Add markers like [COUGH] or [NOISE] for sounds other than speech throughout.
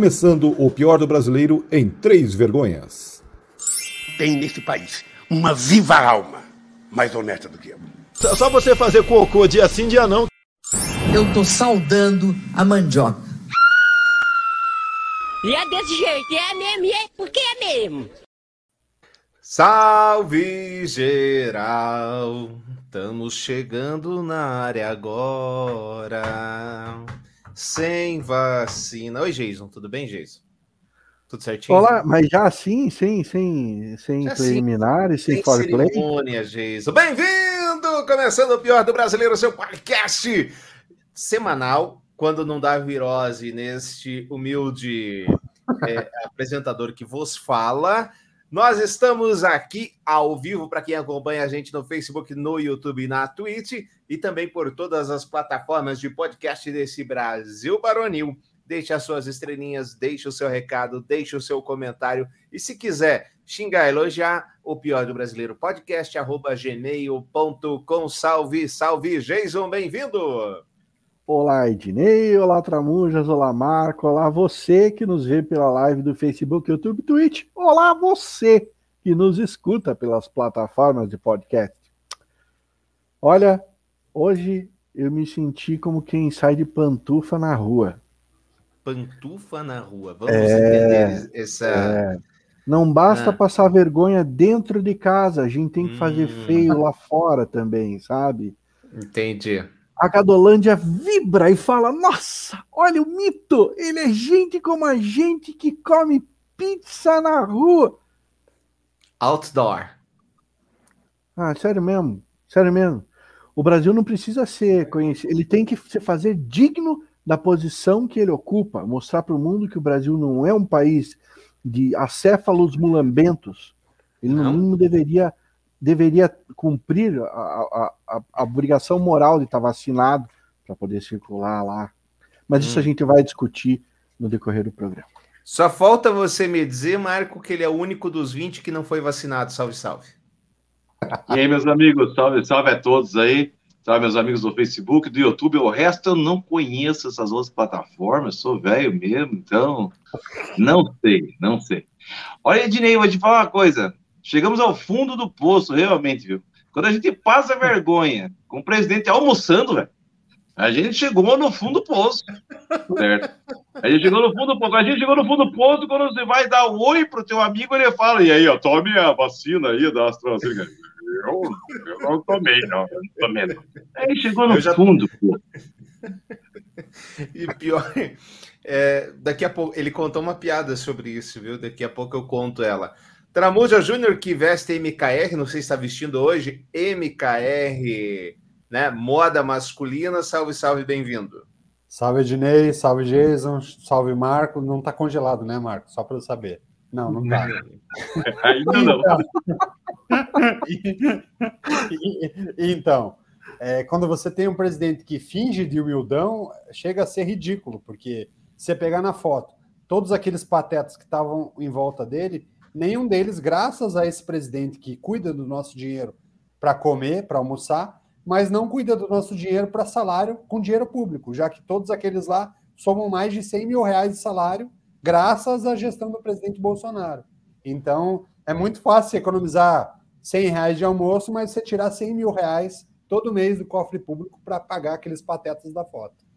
Começando o pior do brasileiro em três vergonhas. Tem nesse país uma viva alma mais honesta do que eu. Só você fazer cocô dia sim, dia não. Eu tô saudando a mandioca. E é desse jeito, é mesmo, e é porque é mesmo. Salve geral, estamos chegando na área agora sem vacina. Oi, Jason, tudo bem, Jason? Tudo certinho? Olá, mas já assim, sem, sem, sem já preliminares, sem, sem cerimônia, Jason. Bem-vindo! Começando o Pior do Brasileiro, seu podcast semanal, quando não dá virose neste humilde é, [LAUGHS] apresentador que vos fala. Nós estamos aqui ao vivo para quem acompanha a gente no Facebook, no YouTube na Twitch e também por todas as plataformas de podcast desse Brasil Baronil. Deixe as suas estrelinhas, deixe o seu recado, deixe o seu comentário e se quiser xingar, elogiar, o pior do brasileiro podcast arroba gmail.com. Salve, salve, Jason, bem-vindo! Olá, Ednei, olá, Tramujas, olá, Marco, olá, você que nos vê pela live do Facebook, YouTube, Twitch, olá, você que nos escuta pelas plataformas de podcast. Olha, hoje eu me senti como quem sai de pantufa na rua. Pantufa na rua, vamos é, entender essa. É. Não basta ah. passar vergonha dentro de casa, a gente tem que fazer hum. feio lá fora também, sabe? Entendi a Gadolândia vibra e fala: Nossa, olha o mito! Ele é gente como a gente que come pizza na rua. Outdoor. Ah, sério mesmo, sério mesmo. O Brasil não precisa ser conhecido, ele tem que se fazer digno da posição que ele ocupa, mostrar para o mundo que o Brasil não é um país de acéfalos mulambentos. Ele não, não deveria deveria cumprir a, a, a, obrigação moral de estar vacinado para poder circular lá. Mas hum. isso a gente vai discutir no decorrer do programa. Só falta você me dizer, Marco, que ele é o único dos 20 que não foi vacinado. Salve, salve. E aí, meus amigos, salve, salve a todos aí. Salve, meus amigos do Facebook, do YouTube. O resto eu não conheço essas outras plataformas, sou velho mesmo, então não sei, não sei. Olha, Ednei, vou te falar uma coisa. Chegamos ao fundo do poço, realmente, viu? Quando a gente passa vergonha com o presidente almoçando, velho, a gente chegou no fundo do poço, certo? A gente chegou no fundo do poço. A gente chegou no fundo do poço quando você vai dar oi pro teu amigo, ele fala, e aí, ó, tome a vacina aí da AstraZeneca. Eu, eu não tomei, não. Eu não tomei, não. Aí chegou no já... fundo, pô. E pior, é, daqui a pouco, ele contou uma piada sobre isso, viu? Daqui a pouco eu conto ela. Tramuja Júnior que veste MKR, não sei se está vestindo hoje, MKR, né? Moda masculina. Salve, salve, bem-vindo. Salve, Ednei, salve, Jason, salve, Marco. Não está congelado, né, Marco? Só para eu saber. Não, não está. [LAUGHS] Ainda não. [LAUGHS] então, é, quando você tem um presidente que finge de humildão, chega a ser ridículo, porque você pegar na foto, todos aqueles patetas que estavam em volta dele nenhum deles, graças a esse presidente que cuida do nosso dinheiro para comer, para almoçar, mas não cuida do nosso dinheiro para salário com dinheiro público, já que todos aqueles lá somam mais de 100 mil reais de salário, graças à gestão do presidente Bolsonaro. Então, é muito fácil economizar 100 reais de almoço, mas você tirar 100 mil reais todo mês do cofre público para pagar aqueles patetas da foto.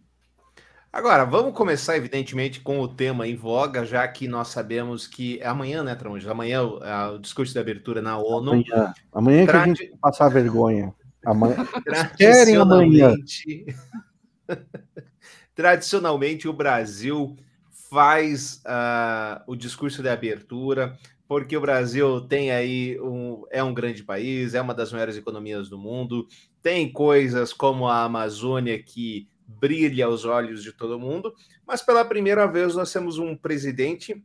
Agora, vamos começar, evidentemente, com o tema em voga, já que nós sabemos que é amanhã, né, Tronjo? Amanhã é o discurso de abertura na ONU. Amanhã, amanhã que a gente passar vergonha. Amanhã. [LAUGHS] Querem amanhã. [LAUGHS] Tradicionalmente, o Brasil faz uh, o discurso de abertura, porque o Brasil tem aí um, é um grande país, é uma das maiores economias do mundo, tem coisas como a Amazônia que brilha aos olhos de todo mundo, mas pela primeira vez nós temos um presidente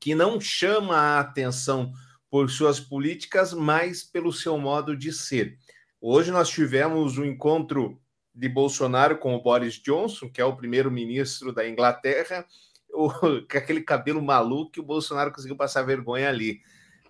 que não chama a atenção por suas políticas, mas pelo seu modo de ser. Hoje nós tivemos um encontro de Bolsonaro com o Boris Johnson, que é o primeiro-ministro da Inglaterra, [LAUGHS] o, com aquele cabelo maluco que o Bolsonaro conseguiu passar vergonha ali.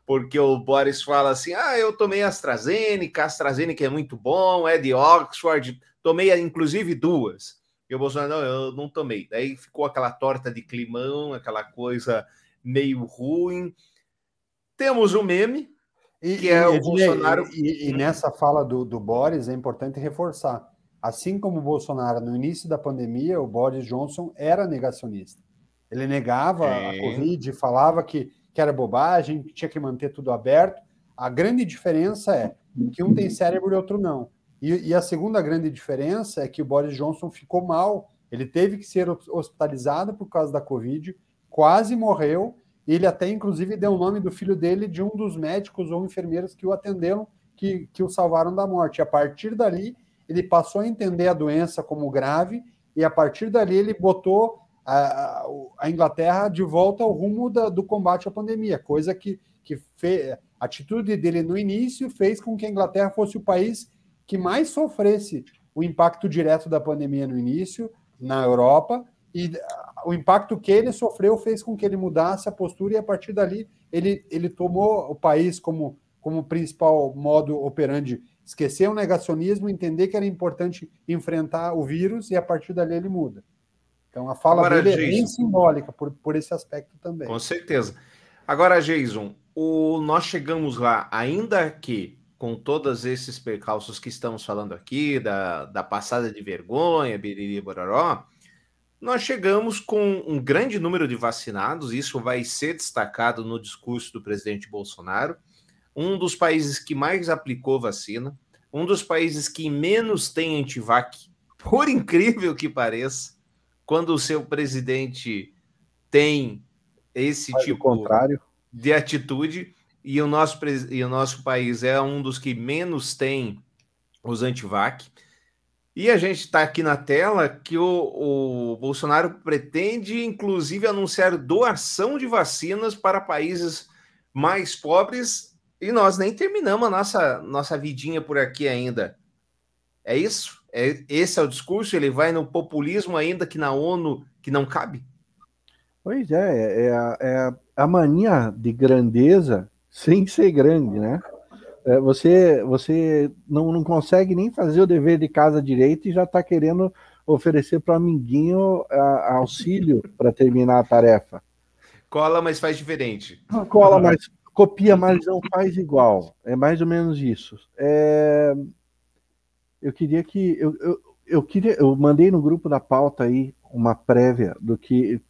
Porque o Boris fala assim: ah, eu tomei AstraZeneca, AstraZeneca é muito bom, é de Oxford, Tomei, inclusive, duas. E o Bolsonaro, não, eu não tomei. Daí ficou aquela torta de climão, aquela coisa meio ruim. Temos o meme, E, que é e, o Ednei, Bolsonaro. E, e nessa fala do, do Boris é importante reforçar. Assim como o Bolsonaro, no início da pandemia, o Boris Johnson era negacionista. Ele negava a Sim. Covid, falava que, que era bobagem, que tinha que manter tudo aberto. A grande diferença é que um tem cérebro e outro não. E, e a segunda grande diferença é que o Boris Johnson ficou mal. Ele teve que ser hospitalizado por causa da Covid, quase morreu. Ele até, inclusive, deu o nome do filho dele de um dos médicos ou enfermeiros que o atenderam, que, que o salvaram da morte. A partir dali, ele passou a entender a doença como grave, e a partir dali ele botou a, a Inglaterra de volta ao rumo da, do combate à pandemia, coisa que, que fez. A atitude dele no início fez com que a Inglaterra fosse o país que mais sofresse o impacto direto da pandemia no início, na Europa, e o impacto que ele sofreu fez com que ele mudasse a postura, e a partir dali ele, ele tomou o país como, como principal modo operandi, esquecer o negacionismo, entender que era importante enfrentar o vírus, e a partir dali ele muda. Então a fala Agora, dele é bem simbólica por, por esse aspecto também. Com certeza. Agora, Jason, o, nós chegamos lá, ainda que com todos esses percalços que estamos falando aqui, da, da passada de vergonha, biriri bororó, nós chegamos com um grande número de vacinados, isso vai ser destacado no discurso do presidente Bolsonaro, um dos países que mais aplicou vacina, um dos países que menos tem antivac, [LAUGHS] por incrível que pareça, quando o seu presidente tem esse tipo de atitude e o nosso, e o nosso país é um dos que menos tem os antivac. E a gente está aqui na tela que o, o Bolsonaro pretende, inclusive, anunciar doação de vacinas para países mais pobres e nós nem terminamos a nossa, nossa vidinha por aqui ainda. É isso? É, esse é o discurso? Ele vai no populismo ainda que na ONU que não cabe? Pois é, é, é a- a mania de grandeza sem ser grande, né? É, você você não, não consegue nem fazer o dever de casa direito e já está querendo oferecer para o amiguinho a- auxílio para terminar a tarefa. Cola, mas faz diferente. Não cola, mas copia, mas não faz igual. É mais ou menos isso. É, Eu queria que eu, eu, eu queria eu mandei no grupo da pauta aí uma prévia do que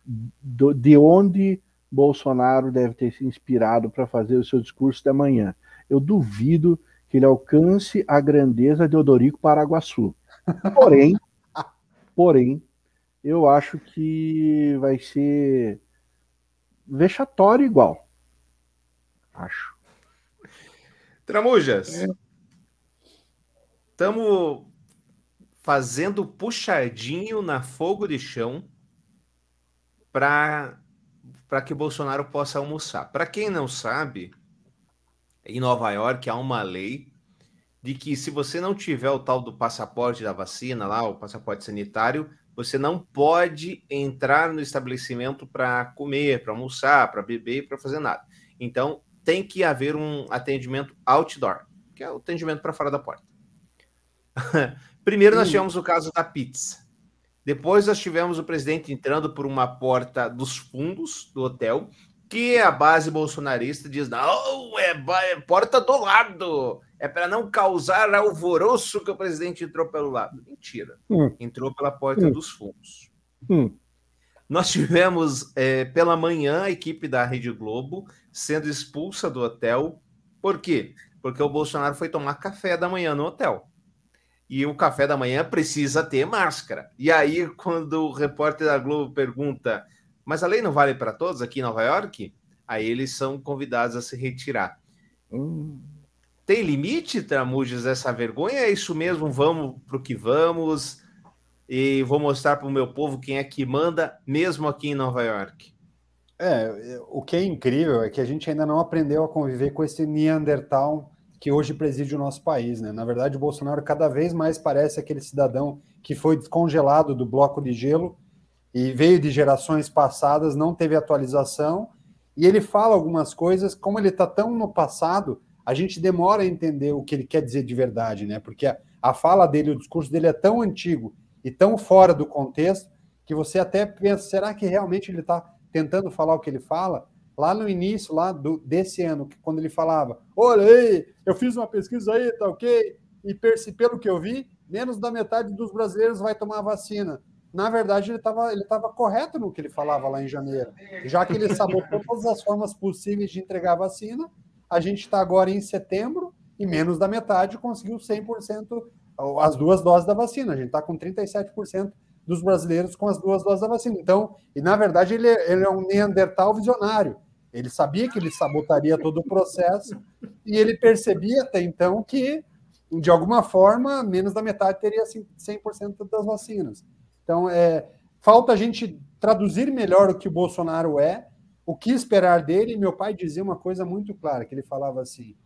do- de onde Bolsonaro deve ter se inspirado para fazer o seu discurso da manhã. Eu duvido que ele alcance a grandeza de Odorico Paraguaçu. Porém, [LAUGHS] porém, eu acho que vai ser vexatório igual. Acho. Tramujas, estamos fazendo puxadinho na fogo de chão para que Bolsonaro possa almoçar. Para quem não sabe, em Nova York há uma lei de que se você não tiver o tal do passaporte da vacina lá, o passaporte sanitário, você não pode entrar no estabelecimento para comer, para almoçar, para beber, para fazer nada. Então, tem que haver um atendimento outdoor, que é o atendimento para fora da porta. [LAUGHS] Primeiro nós tivemos o caso da pizza. Depois nós tivemos o presidente entrando por uma porta dos fundos do hotel, que a base bolsonarista diz: não, é, é porta do lado, é para não causar alvoroço que o presidente entrou pelo lado. Mentira, Hum. entrou pela porta Hum. dos fundos. Hum. Nós tivemos é, pela manhã a equipe da Rede Globo sendo expulsa do hotel. Por quê? Porque o Bolsonaro foi tomar café da manhã no hotel. E o café da manhã precisa ter máscara. E aí, quando o repórter da Globo pergunta, mas a lei não vale para todos aqui em Nova York? Aí eles são convidados a se retirar. Hum. Tem limite, Tramujas, essa vergonha? É isso mesmo? Vamos para o que vamos? E vou mostrar para o meu povo quem é que manda, mesmo aqui em Nova York. É, o que é incrível é que a gente ainda não aprendeu a conviver com esse Neandertal que hoje preside o nosso país, né? Na verdade, o Bolsonaro cada vez mais parece aquele cidadão que foi descongelado do bloco de gelo e veio de gerações passadas, não teve atualização, e ele fala algumas coisas, como ele está tão no passado, a gente demora a entender o que ele quer dizer de verdade, né? Porque a, a fala dele, o discurso dele é tão antigo e tão fora do contexto que você até pensa, será que realmente ele está tentando falar o que ele fala? Lá no início, lá do, desse ano, quando ele falava, olha aí, eu fiz uma pesquisa aí, tá ok? E pelo que eu vi, menos da metade dos brasileiros vai tomar a vacina. Na verdade, ele estava ele tava correto no que ele falava lá em janeiro, já que ele sabotou todas as formas possíveis de entregar a vacina. A gente está agora em setembro e menos da metade conseguiu 100% as duas doses da vacina. A gente está com 37% dos brasileiros com as duas doses da vacina. Então, e na verdade, ele, é, ele é um Neandertal visionário. Ele sabia que ele sabotaria todo o processo e ele percebia até então que, de alguma forma, menos da metade teria 100% das vacinas. Então, é, falta a gente traduzir melhor o que o Bolsonaro é, o que esperar dele. Meu pai dizia uma coisa muito clara, que ele falava assim,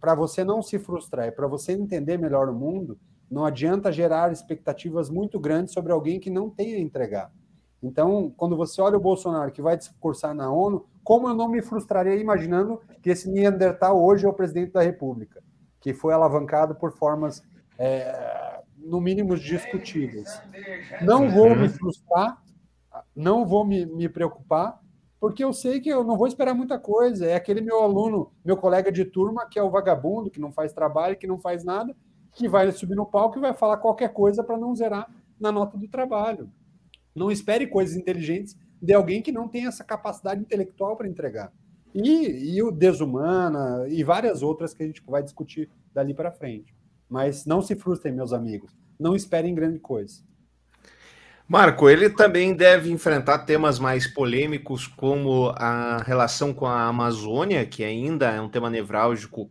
para você não se frustrar, para você entender melhor o mundo, não adianta gerar expectativas muito grandes sobre alguém que não tem a entregar. Então, quando você olha o Bolsonaro que vai discursar na ONU, como eu não me frustraria imaginando que esse Neandertal hoje é o presidente da República, que foi alavancado por formas é, no mínimo discutíveis. Não vou me frustrar, não vou me, me preocupar, porque eu sei que eu não vou esperar muita coisa. É aquele meu aluno, meu colega de turma, que é o vagabundo, que não faz trabalho, que não faz nada, que vai subir no palco e vai falar qualquer coisa para não zerar na nota do trabalho. Não espere coisas inteligentes de alguém que não tem essa capacidade intelectual para entregar. E, e o Desumana e várias outras que a gente vai discutir dali para frente. Mas não se frustrem, meus amigos. Não esperem grande coisa. Marco, ele também deve enfrentar temas mais polêmicos, como a relação com a Amazônia, que ainda é um tema nevrálgico,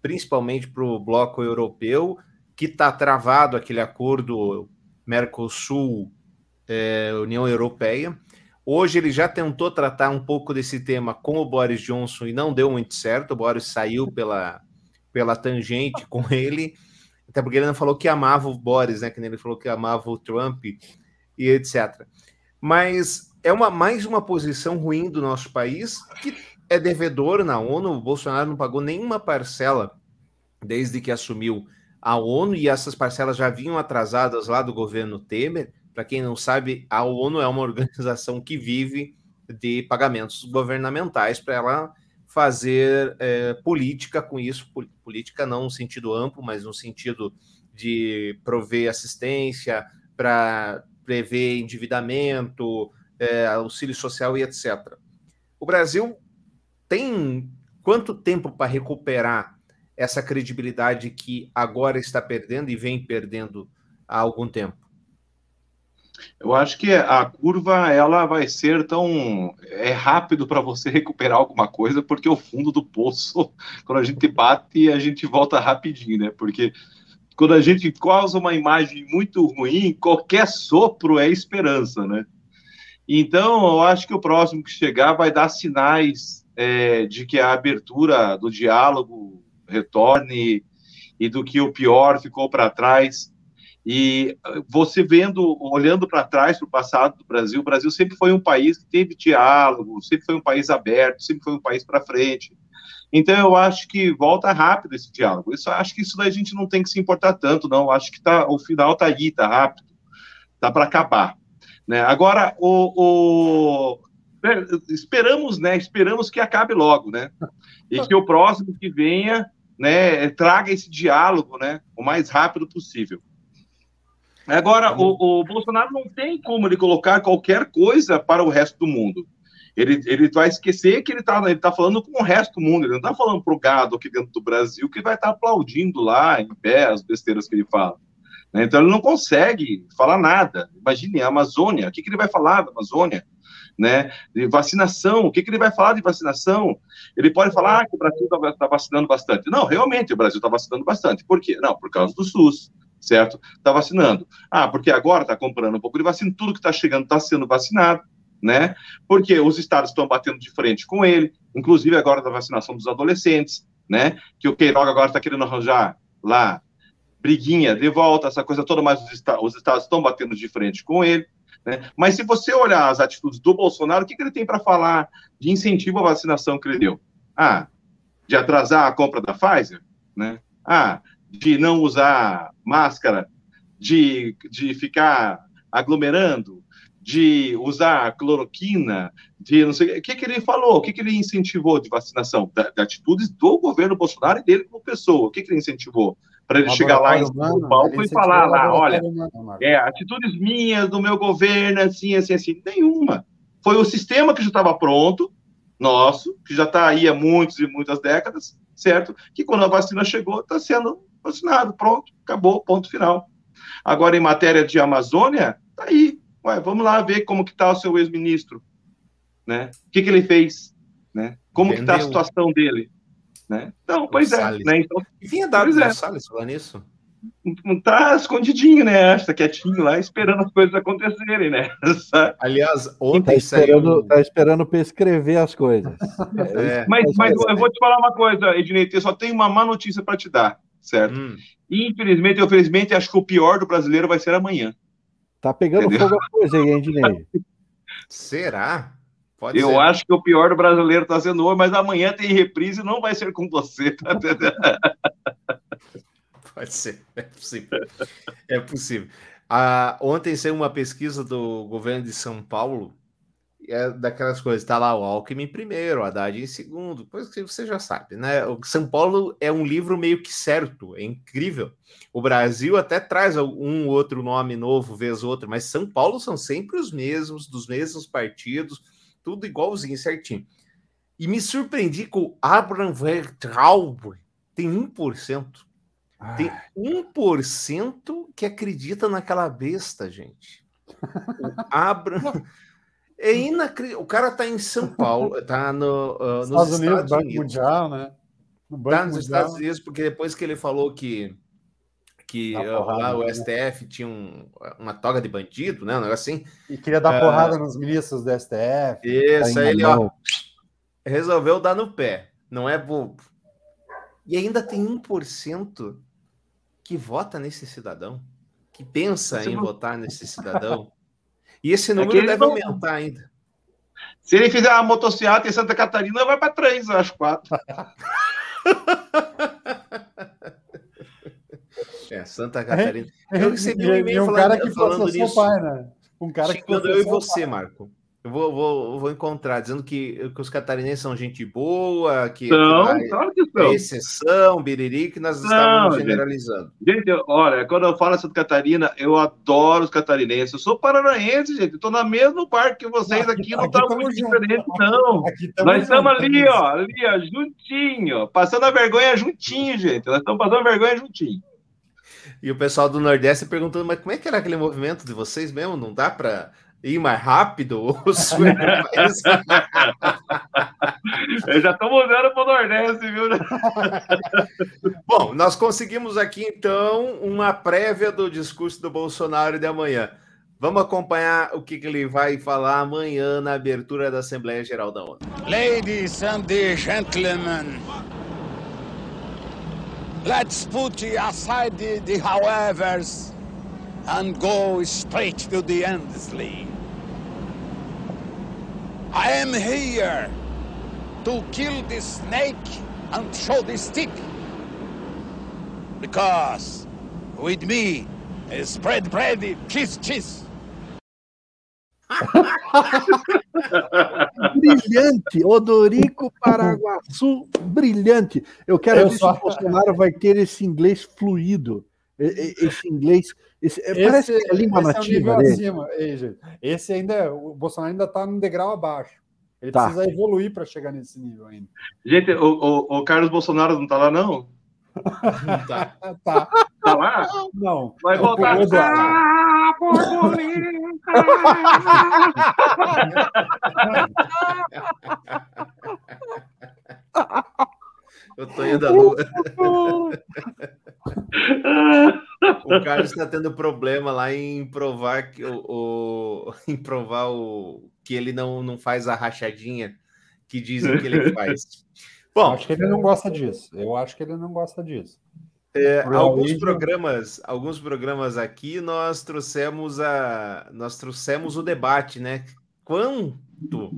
principalmente para o bloco europeu, que está travado aquele acordo Mercosul-União é, Europeia. Hoje ele já tentou tratar um pouco desse tema com o Boris Johnson e não deu muito certo. O Boris saiu pela, pela tangente com ele. Até porque ele não falou que amava o Boris, né? Que ele falou que amava o Trump e etc. Mas é uma mais uma posição ruim do nosso país que é devedor na ONU. O Bolsonaro não pagou nenhuma parcela desde que assumiu a ONU e essas parcelas já vinham atrasadas lá do governo Temer. Para quem não sabe, a ONU é uma [LAUGHS] organização que vive de pagamentos governamentais para ela fazer é, política com isso, política não no sentido amplo, mas no sentido de prover assistência, para prever endividamento, é, auxílio social e etc. O Brasil tem quanto tempo para recuperar essa credibilidade que agora está perdendo e vem perdendo há algum tempo? Eu acho que a curva ela vai ser tão é rápido para você [LAUGHS] recuperar alguma coisa, porque o fundo do poço, [LAUGHS] quando a gente bate, a gente volta rapidinho, né? Porque quando a gente causa uma imagem muito ruim, qualquer sopro é esperança, né? Então, eu acho que o próximo que chegar vai dar sinais é, de que a abertura do diálogo retorne e do que o pior ficou para trás. E você vendo, olhando para trás, para o passado do Brasil, o Brasil sempre foi um país que teve diálogo, sempre foi um país aberto, sempre foi um país para frente. Então eu acho que volta rápido esse diálogo. Isso acho que isso daí a gente não tem que se importar tanto, não. Acho que tá, o final está aí, está rápido, está para acabar. Né? Agora o, o, esperamos, né? Esperamos que acabe logo, né? E que o próximo que venha né, traga esse diálogo né, o mais rápido possível. Agora, o, o, Bolsonaro não tem como ele colocar qualquer coisa para o resto do mundo. Ele, ele vai esquecer que ele está ele tá falando com o resto do mundo, ele não está falando para o gado aqui dentro do Brasil que vai estar tá aplaudindo lá em pé as besteiras que ele fala. Né? Então ele não consegue falar nada. Imagine a Amazônia, o que, que ele vai falar da Amazônia? Né? De vacinação, o que, que ele vai falar de vacinação? Ele pode falar ah, que o Brasil está tá vacinando bastante. Não, realmente, o Brasil está vacinando bastante. Por quê? Não, por causa do SUS, certo? Está vacinando. Ah, porque agora está comprando um pouco de vacina, tudo que está chegando está sendo vacinado, né? Porque os estados estão batendo de frente com ele, inclusive agora da vacinação dos adolescentes, né? Que o Queiroga agora está querendo arranjar lá briguinha de volta, essa coisa toda, mas os, os estados estão batendo de frente com ele. Né? Mas se você olhar as atitudes do Bolsonaro, o que, que ele tem para falar de incentivo à vacinação que ele deu? Ah, de atrasar a compra da Pfizer? Né? Ah, de não usar máscara de, de ficar aglomerando, de usar cloroquina, de não sei o que, que ele falou, o que, que ele incentivou de vacinação, da atitudes do governo Bolsonaro e dele como pessoa, o que, que ele incentivou para ele chegar lá em São Paulo humano, e falar lá, olha, humano, é, atitudes minhas do meu governo, assim, assim, assim, nenhuma. Foi o sistema que já estava pronto, nosso, que já está aí há muitas e muitas décadas, certo? Que quando a vacina chegou, está sendo vacinado, pronto, acabou, ponto final. Agora, em matéria de Amazônia, tá aí. Ué, vamos lá ver como que está o seu ex-ministro, né? O que, que ele fez, né? Como que está a Entendeu? situação dele, né? Então, pois é, Salles. né? Então, E vinha dado Pois é. do Salles falar nisso. tá escondidinho, né? Está quietinho lá, esperando as coisas acontecerem, né? [LAUGHS] Aliás, Tá ontem esperando, saiu. tá esperando para escrever as coisas. [LAUGHS] É, Mas, mas eu vou te falar uma coisa, Ednei, eu só tenho uma má notícia para te dar, certo? hum, Infelizmente, ou felizmente, acho que o pior do brasileiro vai ser amanhã. Tá pegando Entendeu? fogo a coisa aí, hein, Dinei? será? Pode Eu ser. acho que o pior do brasileiro está sendo hoje, mas amanhã tem reprise e não vai ser com você, tá? [LAUGHS] Pode ser, é possível. É possível. Ah, ontem saiu uma pesquisa do governo de São Paulo, e é daquelas coisas, tá lá o Alckmin em primeiro, o Haddad em segundo, coisa que você já sabe, né? O São Paulo é um livro meio que certo, é incrível. O Brasil até traz um outro nome novo, vez outro, mas São Paulo são sempre os mesmos, dos mesmos partidos, tudo igualzinho, certinho. E me surpreendi com o Abraham Weintraub, tem 1%. Tem 1% que acredita naquela besta, gente. O Abraham. É inacreditável. O cara tá em São Paulo, tá no, uh, nos Estados Unidos, Estados Banco Unidos. Mundial, né? No Banco Tá nos. Estados Unidos, porque depois que ele falou que, que lá o? STF tinha um- uma toga de bandido, né? Um negócio assim. E queria dar Ah. porrada nos ministros do STF. Isso, Tá aí ele, ó, resolveu dar no pé. Não é bobo. E ainda tem 1% que vota nesse cidadão, que pensa Você em não- votar nesse cidadão. E esse É número ele deve não- aumentar ainda. Se ele fizer uma motocicleta em Santa Catarina, vai para três, eu acho, quatro. [LAUGHS] É, Santa Catarina. Eu Eu recebi um e-mail um falando- cara que falando processou nisso. o pai, né? Um cara que eu e você, pai. Marco. Eu vou, vou, vou encontrar, dizendo que, que os catarinenses são gente boa, que, São, que claro que é são. exceção, biriri, que nós Não, estávamos gente. generalizando. Gente, eu- olha, quando eu falo Santa Catarina, eu adoro os catarinenses. Eu sou paranaense, gente. Estou no mesmo parque que vocês Aqui- aqui, não está muito junto. diferente, não. Aqui Nós estamos ali, ó, ali, ó, juntinho, passando a vergonha juntinho, gente. Nós estamos passando a vergonha juntinho. E o pessoal do Nordeste perguntando, mas como é que era aquele movimento de vocês mesmo? Não dá para ir mais rápido? O sul é mais- Eu já estou mudando para o Nordeste, viu? [LAUGHS] Bom, nós conseguimos aqui então uma prévia do discurso do Bolsonaro de amanhã. Vamos acompanhar o que, que ele vai falar amanhã na abertura da Assembleia Geral da ONU. Ladies and gentlemen, let's put aside the, the howevers and go straight to the endlessly. I am here to kill the snake and show the stick. Because with me is spread bread, cheese, [LAUGHS] cheese. Brilhante, Odorico Paraguaçu, brilhante. Eu quero Eu ver só- se o Bolsonaro vai ter esse inglês fluido. E- e- Esse inglês. esse- parece que é a língua esse é um nativa nível dele. acima. Esse ainda, é- o Bolsonaro ainda está num degrau abaixo. Ele Tá. precisa evoluir para chegar nesse nível ainda. Gente, o, o, o Carlos Bolsonaro não está lá, não? Tá. Ah, [LAUGHS] Tá. Está lá? Não. Vai É o voltar. Ah, borboleta! [LAUGHS] Eu tô indo à lua. [LAUGHS] O Carlos está tendo problema lá em provar que o, o- em provar o que ele não, não faz a rachadinha que dizem que ele faz. Bom, acho que ele não gosta disso. Eu acho que ele não gosta disso. É, alguns programas, alguns programas aqui nós trouxemos a nós trouxemos o debate, né? Quanto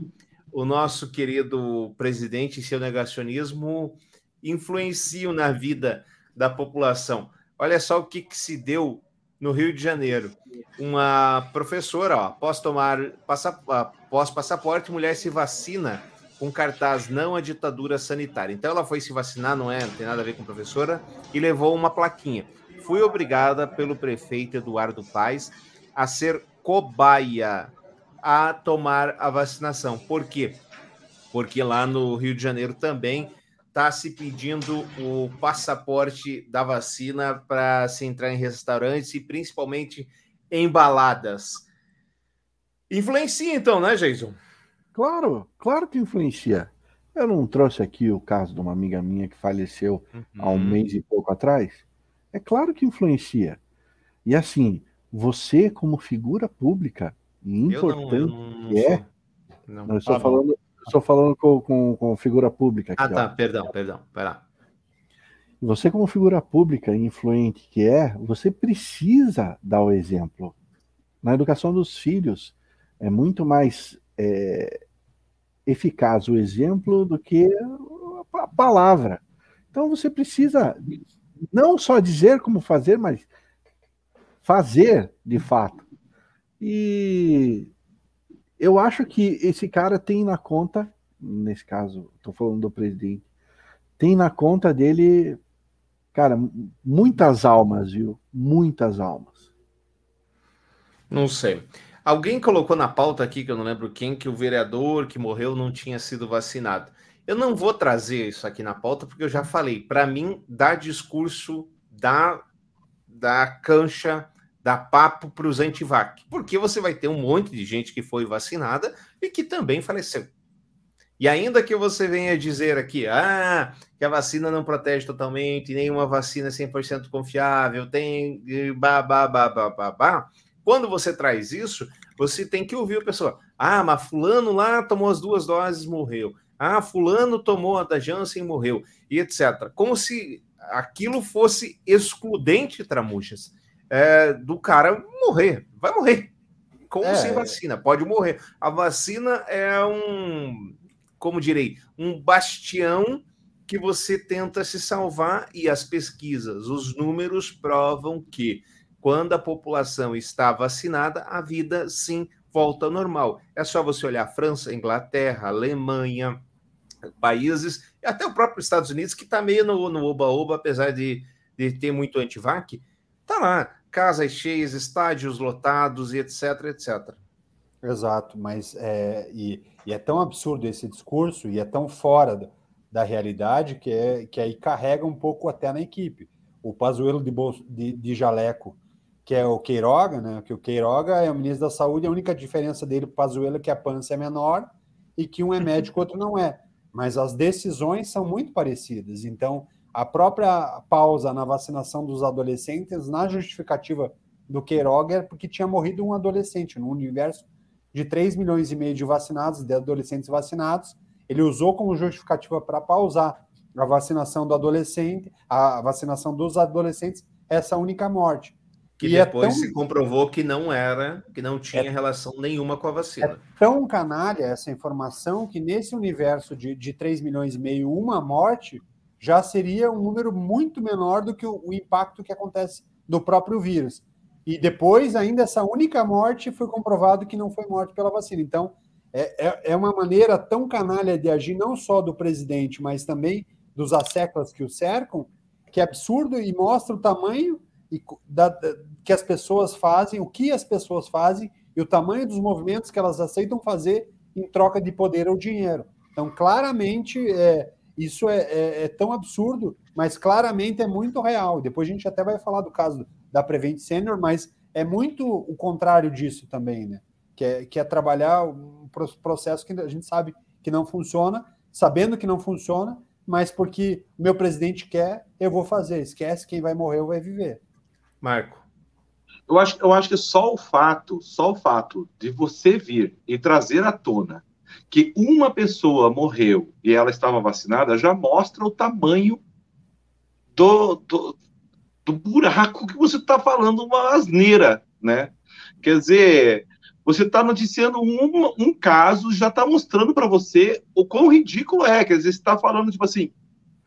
o nosso querido presidente e seu negacionismo influenciam na vida da população. Olha só o que, que se deu no Rio de Janeiro. Uma professora, ó, após tomar passa, após passaporte, mulher se vacina com cartaz não a ditadura sanitária. Então ela foi se vacinar, não é, não tem nada a ver com professora, e levou uma plaquinha. Fui obrigada pelo prefeito Eduardo Paes a ser cobaia a tomar a vacinação. Por quê? Porque lá no Rio de Janeiro também está se pedindo o passaporte da vacina para se entrar em restaurantes e principalmente em baladas. Influencia então, né, Jason? Claro, claro que influencia. Eu não trouxe aqui o caso de uma amiga minha que faleceu uhum. há um mês e pouco atrás. É claro que influencia. E assim, você como figura pública, importante eu não, eu não, que é, não. eu estou falando, Estou falando com, com, com, figura pública. Aqui, ah, tá, ó. perdão, perdão, pera. Você, como figura pública e influente que é, você precisa dar o exemplo. Na educação dos filhos, é muito mais é, eficaz o exemplo do que a palavra. Então, você precisa não só dizer como fazer, mas fazer de fato. E eu acho que esse cara tem na conta, nesse caso, estou falando do presidente, tem na conta dele, cara, muitas almas, viu? Muitas almas. Não sei. Alguém colocou na pauta aqui, que eu não lembro quem, que o vereador que morreu não tinha sido vacinado. Eu não vou trazer isso aqui na pauta, porque eu já falei. Para mim, dá discurso da, da cancha dar papo para os antivac, porque você vai ter um monte de gente que foi vacinada e que também faleceu. E ainda que você venha dizer aqui, ah, que a vacina não protege totalmente, nenhuma vacina é 100% confiável, tem babá, babá, babá, quando você traz isso, você tem que ouvir a pessoa. Ah, mas fulano lá tomou as duas doses, morreu. Ah, fulano tomou a da Janssen, morreu, e etc. Como se aquilo fosse excludente, Tramuchas é, do cara morrer. Vai morrer. Com ou sem vacina, pode morrer. A vacina é um, como direi, um bastião que você tenta se salvar e as pesquisas, os números provam que quando a população está vacinada, a vida sim volta ao normal. É só você olhar França, Inglaterra, Alemanha, países, até o próprio Estados Unidos, que está meio no oba-oba, apesar de, de ter muito antivac, tá lá casas cheias, estádios lotados e etc, etc. Exato, mas é, e, e, é tão absurdo esse discurso e é tão fora da, da, realidade que, é, que aí carrega um pouco até na equipe. O Pazuello de, de, de Jaleco, que é o Queiroga, né? Que o Queiroga é o ministro da Saúde, a única diferença dele para o Pazuello é que a pança é menor e que um é médico, outro não é. Mas as decisões são muito parecidas. Então, a própria pausa na vacinação dos adolescentes, na justificativa do Queiroga, é porque tinha morrido um adolescente no universo de 3 milhões e meio de vacinados, de adolescentes vacinados. Ele usou como justificativa para pausar a vacinação do adolescente, a vacinação dos adolescentes, essa única morte. Que e depois é tão... se comprovou que não era, que não tinha é... relação nenhuma com a vacina. É tão canalha essa informação que nesse universo de, de 3 milhões e meio, uma morte, já seria um número muito menor do que o, o impacto que acontece do próprio vírus. E depois, ainda essa única morte foi comprovado que não foi morte pela vacina. Então, é, é, é uma maneira tão canalha de agir, não só do presidente, mas também dos asseclas que o cercam, que é absurdo e mostra o tamanho e da, da, que as pessoas fazem, o que as pessoas fazem e o tamanho dos movimentos que elas aceitam fazer em troca de poder ou dinheiro. Então, claramente, é, isso é, é, é, tão absurdo, mas claramente é muito real. Depois a gente até vai falar do caso da Prevent Senior, mas é muito o contrário disso também, né? Que é, que é trabalhar um processo que a gente sabe que não funciona, sabendo que não funciona, mas porque o meu presidente quer, eu vou fazer. Esquece quem vai morrer ou vai viver. Marco. Eu acho, eu acho que só o fato, só o fato de você vir e trazer à tona que uma pessoa morreu e ela estava vacinada já mostra o tamanho do, do, do buraco que você está falando, uma asneira, né? Quer dizer, você está noticiando um, um caso, já está mostrando para você o quão ridículo é. Quer dizer, você está falando, tipo assim,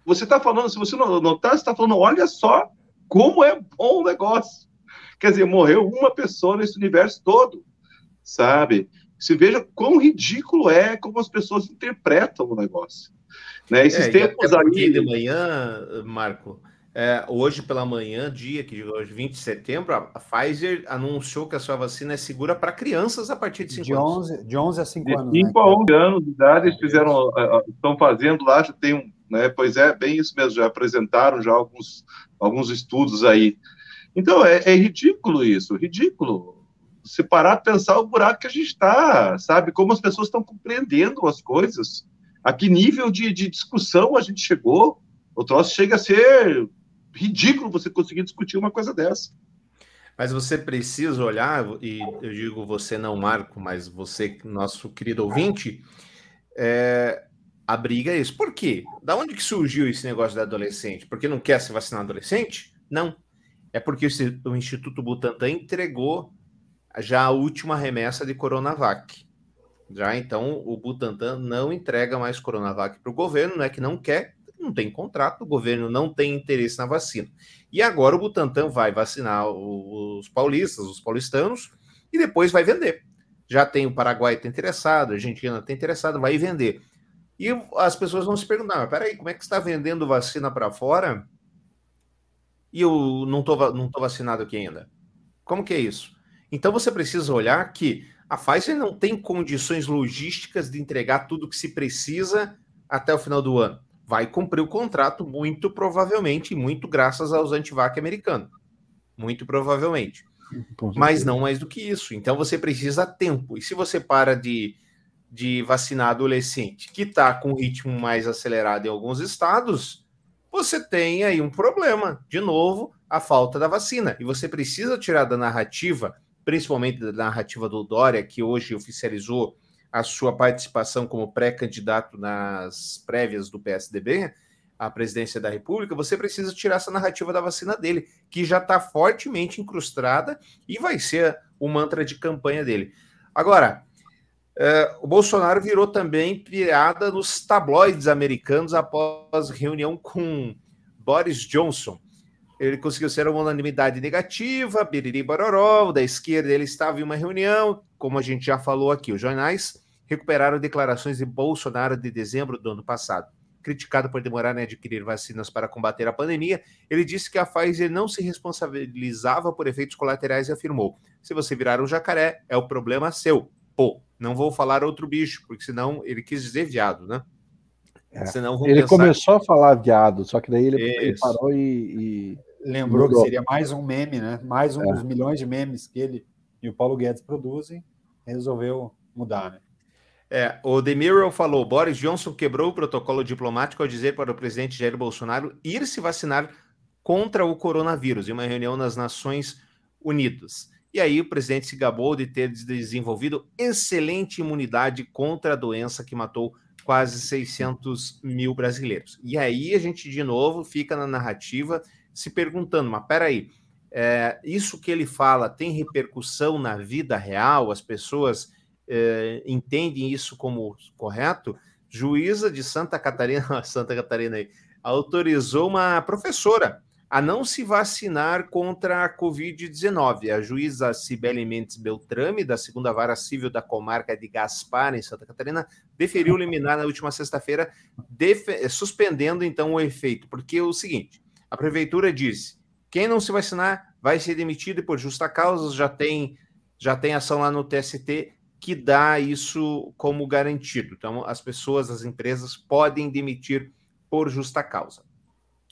você está falando, se você não notar, você está falando, olha só como é bom o negócio. Quer dizer, morreu uma pessoa nesse universo todo, sabe? Se veja quão ridículo é como as pessoas interpretam o negócio. Né? Esses É, tempos aí. de manhã, Marco, é, hoje pela manhã, dia que hoje, 20 de setembro, a, Pfizer anunciou que a sua vacina é segura para crianças a partir de 5 De anos. 11, de 11 a 5 De anos. né? 5 a 11 anos de idade, eles fizeram, ah, estão fazendo lá, já tem um, né, pois é, bem isso mesmo, já apresentaram já alguns, alguns estudos aí. Então, é, é ridículo isso, ridículo. Se parar de pensar o buraco que a gente está, sabe? Como as pessoas estão compreendendo as coisas, a que nível de, de discussão a gente chegou, o troço chega a ser ridículo você conseguir discutir uma coisa dessa. Mas você precisa olhar, e eu digo você não, Marco, mas você, nosso querido ouvinte, é, a briga é isso. Por quê? Da onde que surgiu esse negócio da adolescente? Porque não quer se vacinar adolescente? Não. É porque o Instituto Butantan entregou já a última remessa de Coronavac. Já então o Butantan não entrega mais Coronavac para o governo, não é que não quer, não tem contrato, o governo não tem interesse na vacina. E agora o Butantan vai vacinar os paulistas, os paulistanos, e depois vai vender. Já tem o Paraguai tá interessado, a Argentina está interessado, vai vender. E as pessoas vão se perguntar, mas peraí, como é que você está vendendo vacina para fora e eu não va- não tô vacinado aqui ainda? Como que é isso? Então você precisa olhar que a Pfizer não tem condições logísticas de entregar tudo que se precisa até o final do ano. Vai cumprir o contrato, muito provavelmente, muito graças aos antivac americanos. Muito provavelmente. Mas não mais do que isso. Então você precisa tempo. E se você para de, de vacinar adolescente que está com ritmo mais acelerado em alguns estados, você tem aí um problema. De novo, a falta da vacina. E você precisa tirar da narrativa, principalmente da narrativa do Dória, que hoje oficializou a sua participação como pré-candidato nas prévias do PSDB à presidência da República, você precisa tirar essa narrativa da vacina dele, que já está fortemente incrustada e vai ser o mantra de campanha dele. Agora, é, o Bolsonaro virou também piada nos tabloides americanos após reunião com Boris Johnson. Ele conseguiu ser uma unanimidade negativa, biriri bororó, da esquerda ele estava em uma reunião, como a gente já falou aqui, os jornais recuperaram declarações de Bolsonaro de dezembro do ano passado. Criticado por demorar em adquirir vacinas para combater a pandemia, ele disse que a Pfizer não se responsabilizava por efeitos colaterais e afirmou: se você virar um jacaré, é o problema seu. Pô, não vou falar outro bicho, porque senão ele quis dizer viado, né? É. Senão Ele pensar começou a falar viado, só que daí ele, ele parou e. e Lembrou que mudou. seria mais um meme, né? Mais um É. dos milhões de memes que ele e o Paulo Guedes produzem. Resolveu mudar, né? É, o The Mirror falou: Boris Johnson quebrou o protocolo diplomático ao dizer para o presidente Jair Bolsonaro ir se vacinar contra o coronavírus em uma reunião nas Nações Unidas. E aí o presidente se gabou de ter desenvolvido excelente imunidade contra a doença que matou quase 600 mil brasileiros. E aí a gente de novo fica na narrativa se perguntando, mas peraí, é, isso que ele fala tem repercussão na vida real? As pessoas eh, entendem isso como correto? Juíza de Santa Catarina, [LAUGHS] Santa Catarina aí, autorizou uma professora a não se vacinar contra a Covid-19. A juíza Cibele Mendes Beltrame, da segunda vara civil da comarca de Gaspar, em Santa Catarina, deferiu liminar na última sexta-feira, suspendendo então o efeito. Porque é o seguinte: a prefeitura disse: quem não se vacinar vai ser demitido e por justa causa, já tem, já tem ação lá no TST que dá isso como garantido. Então, as pessoas, as empresas podem demitir por justa causa.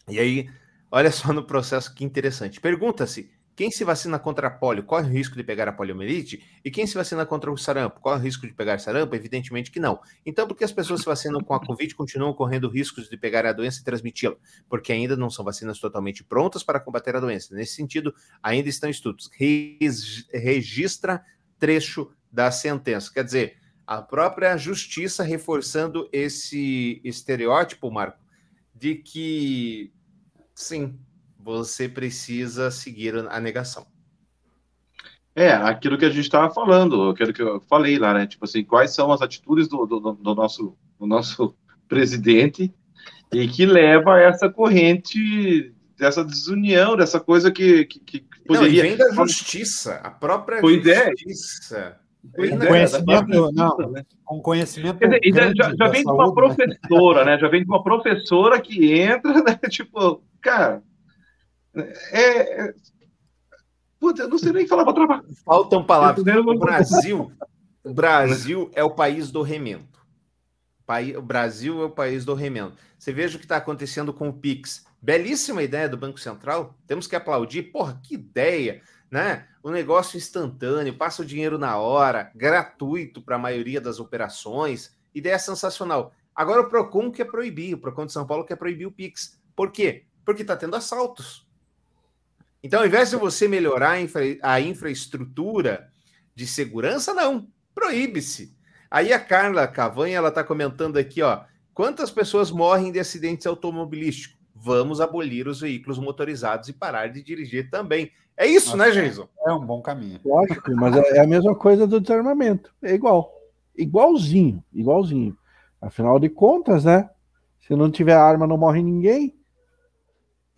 E aí, olha só no processo que interessante. Pergunta-se: quem se vacina contra a polio corre o risco de pegar a poliomielite? E quem se vacina contra o sarampo corre o risco de pegar sarampo? Evidentemente que não. Então, por que as pessoas se vacinam com a Covid continuam correndo riscos de pegar a doença e transmiti-la? Porque ainda não são vacinas totalmente prontas para combater a doença. Nesse sentido, ainda estão estudos. Res- registra trecho da sentença. Quer dizer, a própria justiça reforçando esse estereótipo, Marco, de que sim, você precisa seguir a negação. É, aquilo que a gente estava falando, aquilo que eu falei lá, né? Tipo assim, quais são as atitudes do, do, do nosso, do nosso [LAUGHS] presidente e que leva a essa corrente dessa desunião, dessa coisa que, que, que poderia. Não, vem da justiça, a própria pois justiça. É. Pois com é, conhecimento, não, né? com conhecimento. Dizer, já, já vem de uma saúde, professora, né? Já vem de uma professora que entra, né? [LAUGHS] Tipo, cara, é, é... Puta, eu não sei nem falar para trabalhar. Faltam palavras. O Brasil, o Brasil é o país do remendo. O Brasil é o país do remendo. Você veja o que está acontecendo com o Pix. Belíssima ideia do Banco Central. Temos que aplaudir. Porra, que ideia, né? O negócio instantâneo, passa o dinheiro na hora, gratuito para a maioria das operações. Ideia sensacional. Agora o Procon quer proibir, o Procon de São Paulo quer proibir o Pix. Por quê? Porque está tendo assaltos. Então, ao invés de você melhorar a, infra a infraestrutura de segurança, não, proíbe-se. Aí a Carla Cavanha, ela está comentando aqui, ó, quantas pessoas morrem de acidentes automobilísticos? Vamos abolir os veículos motorizados e parar de dirigir também. É isso, Nossa, né, Jason? É um bom caminho. Lógico, mas é, é a mesma coisa do desarmamento. É igual. Igualzinho, igualzinho. Afinal de contas, né? Se não tiver arma, não morre ninguém.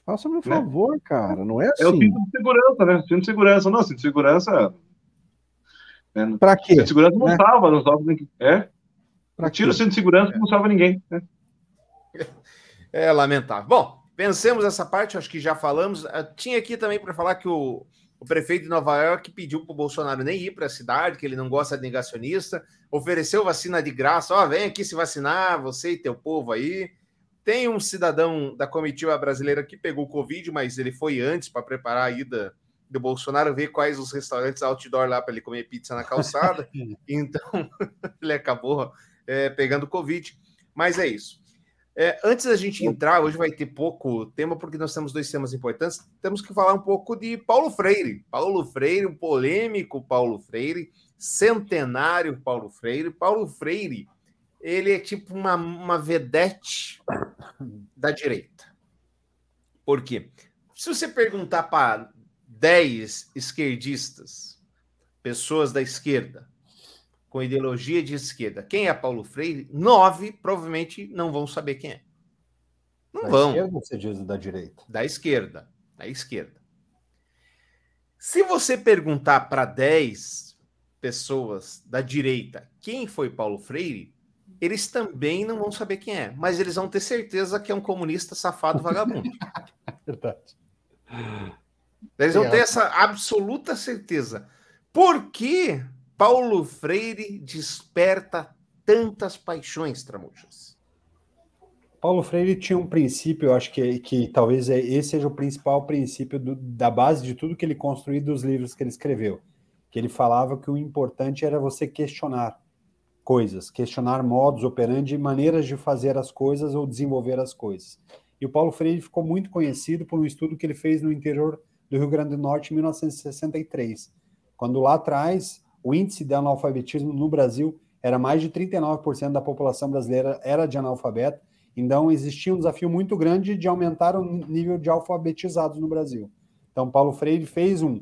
Faça-me um né? favor, cara. Não é assim. É o cinto de segurança, né? Cinto de segurança. Não, cinto de segurança. É, pra quê? Cinto de segurança não né? salva, não salva ninguém. É? Pra Tira o cinto de segurança, não salva ninguém. Né? É lamentável. Bom, pensemos essa parte, acho que já falamos. Ah, tinha aqui também para falar que o, o prefeito de Nova York pediu para o Bolsonaro nem ir para a cidade, que ele não gosta de negacionista, ofereceu vacina de graça. Ó, oh, vem aqui se vacinar, você e teu povo aí. Tem um cidadão da comitiva brasileira que pegou Covid, mas ele foi antes para preparar a ida do Bolsonaro, ver quais os restaurantes outdoor lá para ele comer pizza na calçada. [LAUGHS] então, [LAUGHS] ele acabou é, pegando Covid. Mas é isso. É, antes da gente entrar, hoje vai ter pouco tema, porque nós temos dois temas importantes. Temos que falar um pouco de Paulo Freire. Paulo Freire, um polêmico Paulo Freire, centenário Paulo Freire. Paulo Freire ele é tipo uma, uma vedete da direita. Por quê? Se você perguntar para 10 esquerdistas, pessoas da esquerda, com ideologia de esquerda, quem é Paulo Freire, nove provavelmente não vão saber quem é. Não da vão. Da esquerda você diz da direita? Da esquerda. Da esquerda. Se você perguntar para 10 pessoas da direita quem foi Paulo Freire, eles também não vão saber quem é, mas eles vão ter certeza que é um comunista safado vagabundo. [LAUGHS] Verdade. Eles vão ter essa absoluta certeza. Por que Paulo Freire desperta tantas paixões, Tramujas? Paulo Freire tinha um princípio, eu acho que, que talvez é, esse seja o principal princípio do, da base de tudo que ele construiu dos livros que ele escreveu. Que ele falava que o importante era você questionar coisas, questionar modos operandi, maneiras de fazer as coisas ou desenvolver as coisas. E o Paulo Freire ficou muito conhecido por um estudo que ele fez no interior do Rio Grande do Norte em 1963, quando lá atrás o índice de analfabetismo no Brasil era mais de 39% da população brasileira era de analfabeto, então existia um desafio muito grande de aumentar o nível de alfabetizados no Brasil. Então Paulo Freire fez um,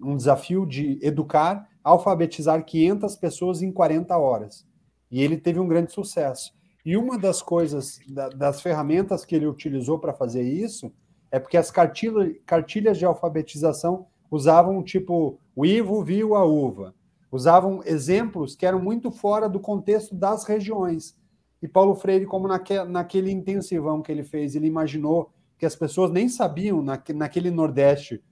um desafio de educar alfabetizar 500 pessoas em 40 horas. E ele teve um grande sucesso. E uma das coisas, da, das ferramentas que ele utilizou para fazer isso, é porque as cartilha, cartilhas de alfabetização usavam tipo o Ivo viu a uva. Usavam exemplos que eram muito fora do contexto das regiões. E Paulo Freire, como naque, naquele intensivão que ele fez, ele imaginou que as pessoas nem sabiam, naque, naquele Nordeste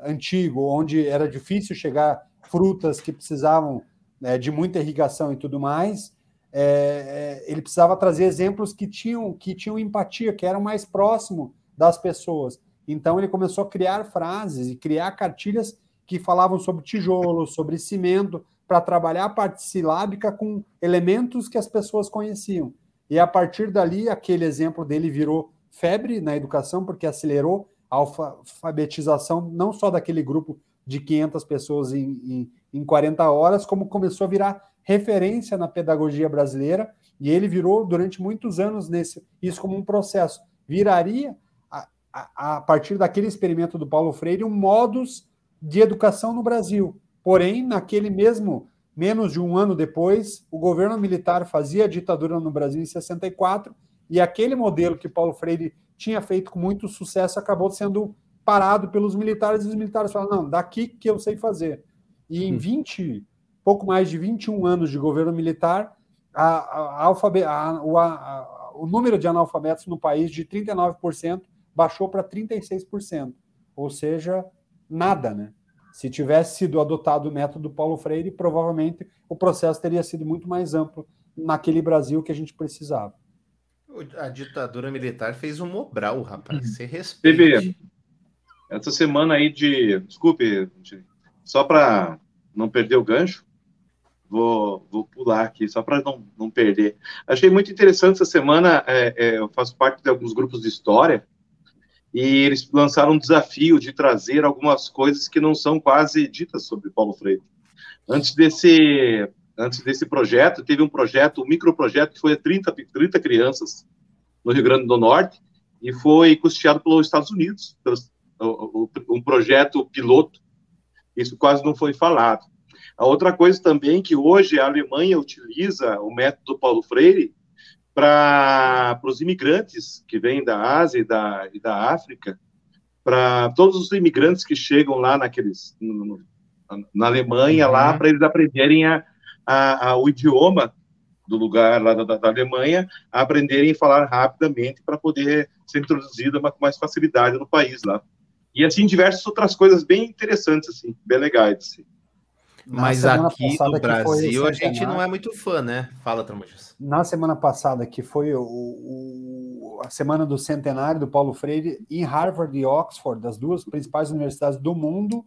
antigo, onde era difícil chegar frutas que precisavam né, de muita irrigação e tudo mais, é, é, ele precisava trazer exemplos que tinham, que tinham empatia, que eram mais próximo das pessoas. Então ele começou a criar frases e criar cartilhas que falavam sobre tijolo, sobre cimento, para trabalhar a parte silábica com elementos que as pessoas conheciam. E a partir dali, aquele exemplo dele virou febre na educação, porque acelerou a alfabetização não só daquele grupo de 500 pessoas em, em, em 40 horas, como começou a virar referência na pedagogia brasileira, e ele virou durante muitos anos nesse, isso como um processo. Viraria, a, a, a partir daquele experimento do Paulo Freire, um modus de educação no Brasil. Porém, naquele mesmo, menos de um ano depois, o governo militar fazia a ditadura no Brasil em 64, e aquele modelo que Paulo Freire tinha feito com muito sucesso acabou sendo parado pelos militares e os militares falam: não, daqui que eu sei fazer. E em 20, pouco mais de 21 anos de governo militar, a, a, a, o, o número de analfabetos no país de 39% baixou para 36%. Ou seja, nada, né? Se tivesse sido adotado o método Paulo Freire, provavelmente o processo teria sido muito mais amplo naquele Brasil que a gente precisava. A ditadura militar fez um Mobral, rapaz. Você respeita. Bebê, essa semana aí de. Desculpe, só para não perder o gancho, vou, vou pular aqui, só para não, não perder. Achei muito interessante essa semana, é, é, eu faço parte de alguns grupos de história, e eles lançaram um desafio de trazer algumas coisas que não são quase ditas sobre Paulo Freire. Antes desse, antes desse projeto, teve um projeto, um microprojeto que foi a 30, 30 crianças no Rio Grande do Norte e foi custeado pelos Estados Unidos, um projeto piloto. Isso quase não foi falado. A outra coisa também que hoje a Alemanha utiliza o método Paulo Freire para os imigrantes que vêm da Ásia e da, e da África, para todos os imigrantes que chegam lá naqueles no, na Alemanha uhum. lá para eles aprenderem a, a, a, o idioma do lugar lá da, da Alemanha, a aprenderem a falar rapidamente para poder ser introduzido com mais facilidade no país lá. E assim diversas outras coisas bem interessantes assim, bem legais. Assim. Mas aqui no Brasil a gente não é muito fã, né? Fala, Tramujas. Na semana passada, que foi o, o, a semana do centenário do Paulo Freire, em Harvard e Oxford, das duas principais universidades do mundo,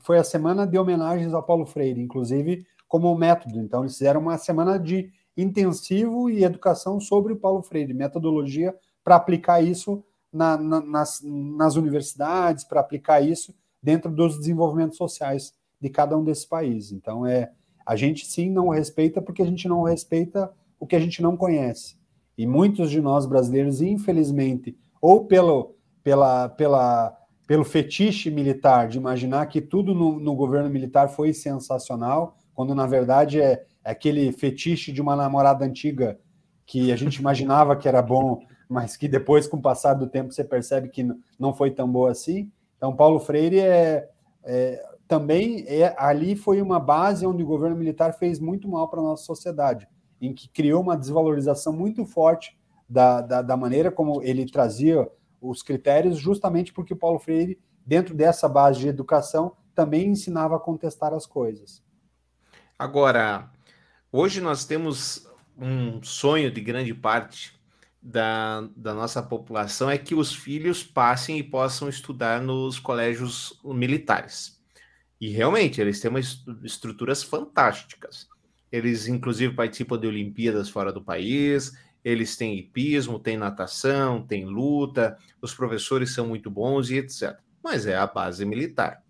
foi a semana de homenagens ao Paulo Freire, inclusive como método. Então, eles fizeram uma semana de intensivo e educação sobre o Paulo Freire, metodologia para aplicar isso na, na, nas, nas universidades, para aplicar isso dentro dos desenvolvimentos sociais de cada um desses países. Então, é a gente sim não respeita porque a gente não respeita o que a gente não conhece. E muitos de nós brasileiros, infelizmente, ou pelo, pela, pela, pelo fetiche militar de imaginar que tudo no, no governo militar foi sensacional, quando na verdade é, é aquele fetiche de uma namorada antiga que a gente [LAUGHS] imaginava que era bom, mas que depois, com o passar do tempo, você percebe que não foi tão boa assim. Então, Paulo Freire é, é também é, ali foi uma base onde o governo militar fez muito mal para a nossa sociedade, em que criou uma desvalorização muito forte da, da, da, maneira como ele trazia os critérios, justamente porque o Paulo Freire, dentro dessa base de educação, também ensinava a contestar as coisas. Agora, hoje nós temos um sonho de grande parte da, da nossa população é que os filhos passem e possam estudar nos colégios militares. E realmente, eles têm umas estruturas fantásticas. Eles, inclusive, participam de Olimpíadas fora do país, eles têm hipismo, têm natação, têm luta, os professores são muito bons e etc. Mas é a base militar.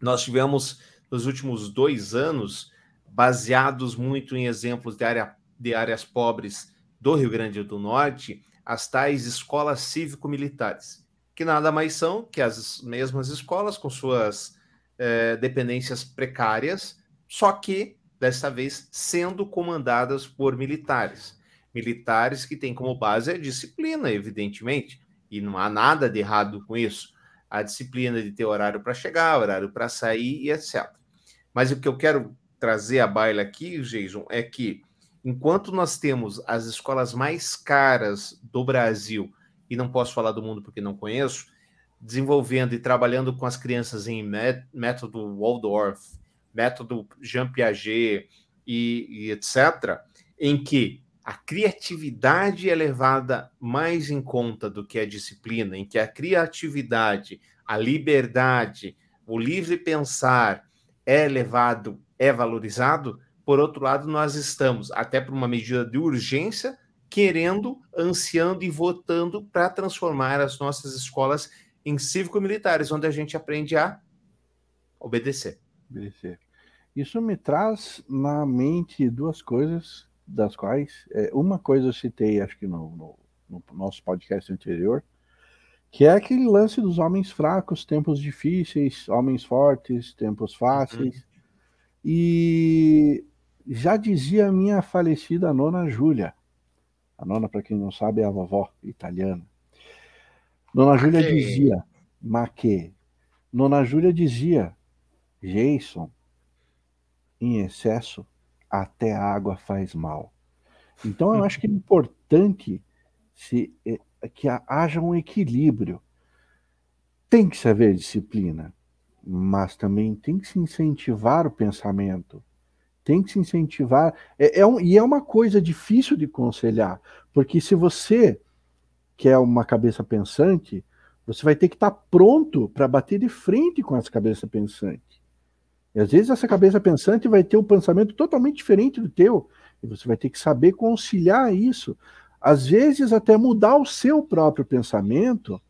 Nós tivemos, nos últimos dois anos, baseados muito em exemplos de, área, de áreas pobres do Rio Grande do Norte, as tais escolas cívico-militares, que nada mais são que as mesmas escolas com suas é, dependências precárias, só que desta vez sendo comandadas por militares. Militares que têm como base a disciplina, evidentemente, e não há nada de errado com isso. A disciplina de ter horário para chegar, horário para sair e etc. Mas o que eu quero trazer à baila aqui, Jason, é que enquanto nós temos as escolas mais caras do Brasil, e não posso falar do mundo porque não conheço, desenvolvendo e trabalhando com as crianças em método Waldorf, método Jean Piaget e, e etc., em que a criatividade é levada mais em conta do que a disciplina, em que a criatividade, a liberdade, o livre pensar é levado, é valorizado, por outro lado, nós estamos, até por uma medida de urgência, querendo, ansiando e votando para transformar as nossas escolas em cívico-militares, onde a gente aprende a obedecer. Obedecer. Isso me traz na mente duas coisas, das quais é, uma coisa eu citei, acho que no, no, no, nosso podcast anterior, que é aquele lance dos homens fracos, tempos difíceis, homens fortes, tempos fáceis. Uhum. E já dizia a minha falecida nona Júlia, a nona, para quem não sabe, é a vovó italiana. Dona Júlia okay. dizia: mas que Nona Júlia dizia, Jason, em excesso, até a água faz mal. Então, eu acho que é [LAUGHS] importante se, é, que haja um equilíbrio. Tem que se haver disciplina, mas também tem que se incentivar o pensamento. Tem que se incentivar. É, é um, e é uma coisa difícil de aconselhar, porque se você quer uma cabeça pensante, você vai ter que estar pronto para bater de frente com essa cabeça pensante. E às vezes essa cabeça pensante vai ter um pensamento totalmente diferente do teu, e você vai ter que saber conciliar isso. Às vezes até mudar o seu próprio pensamento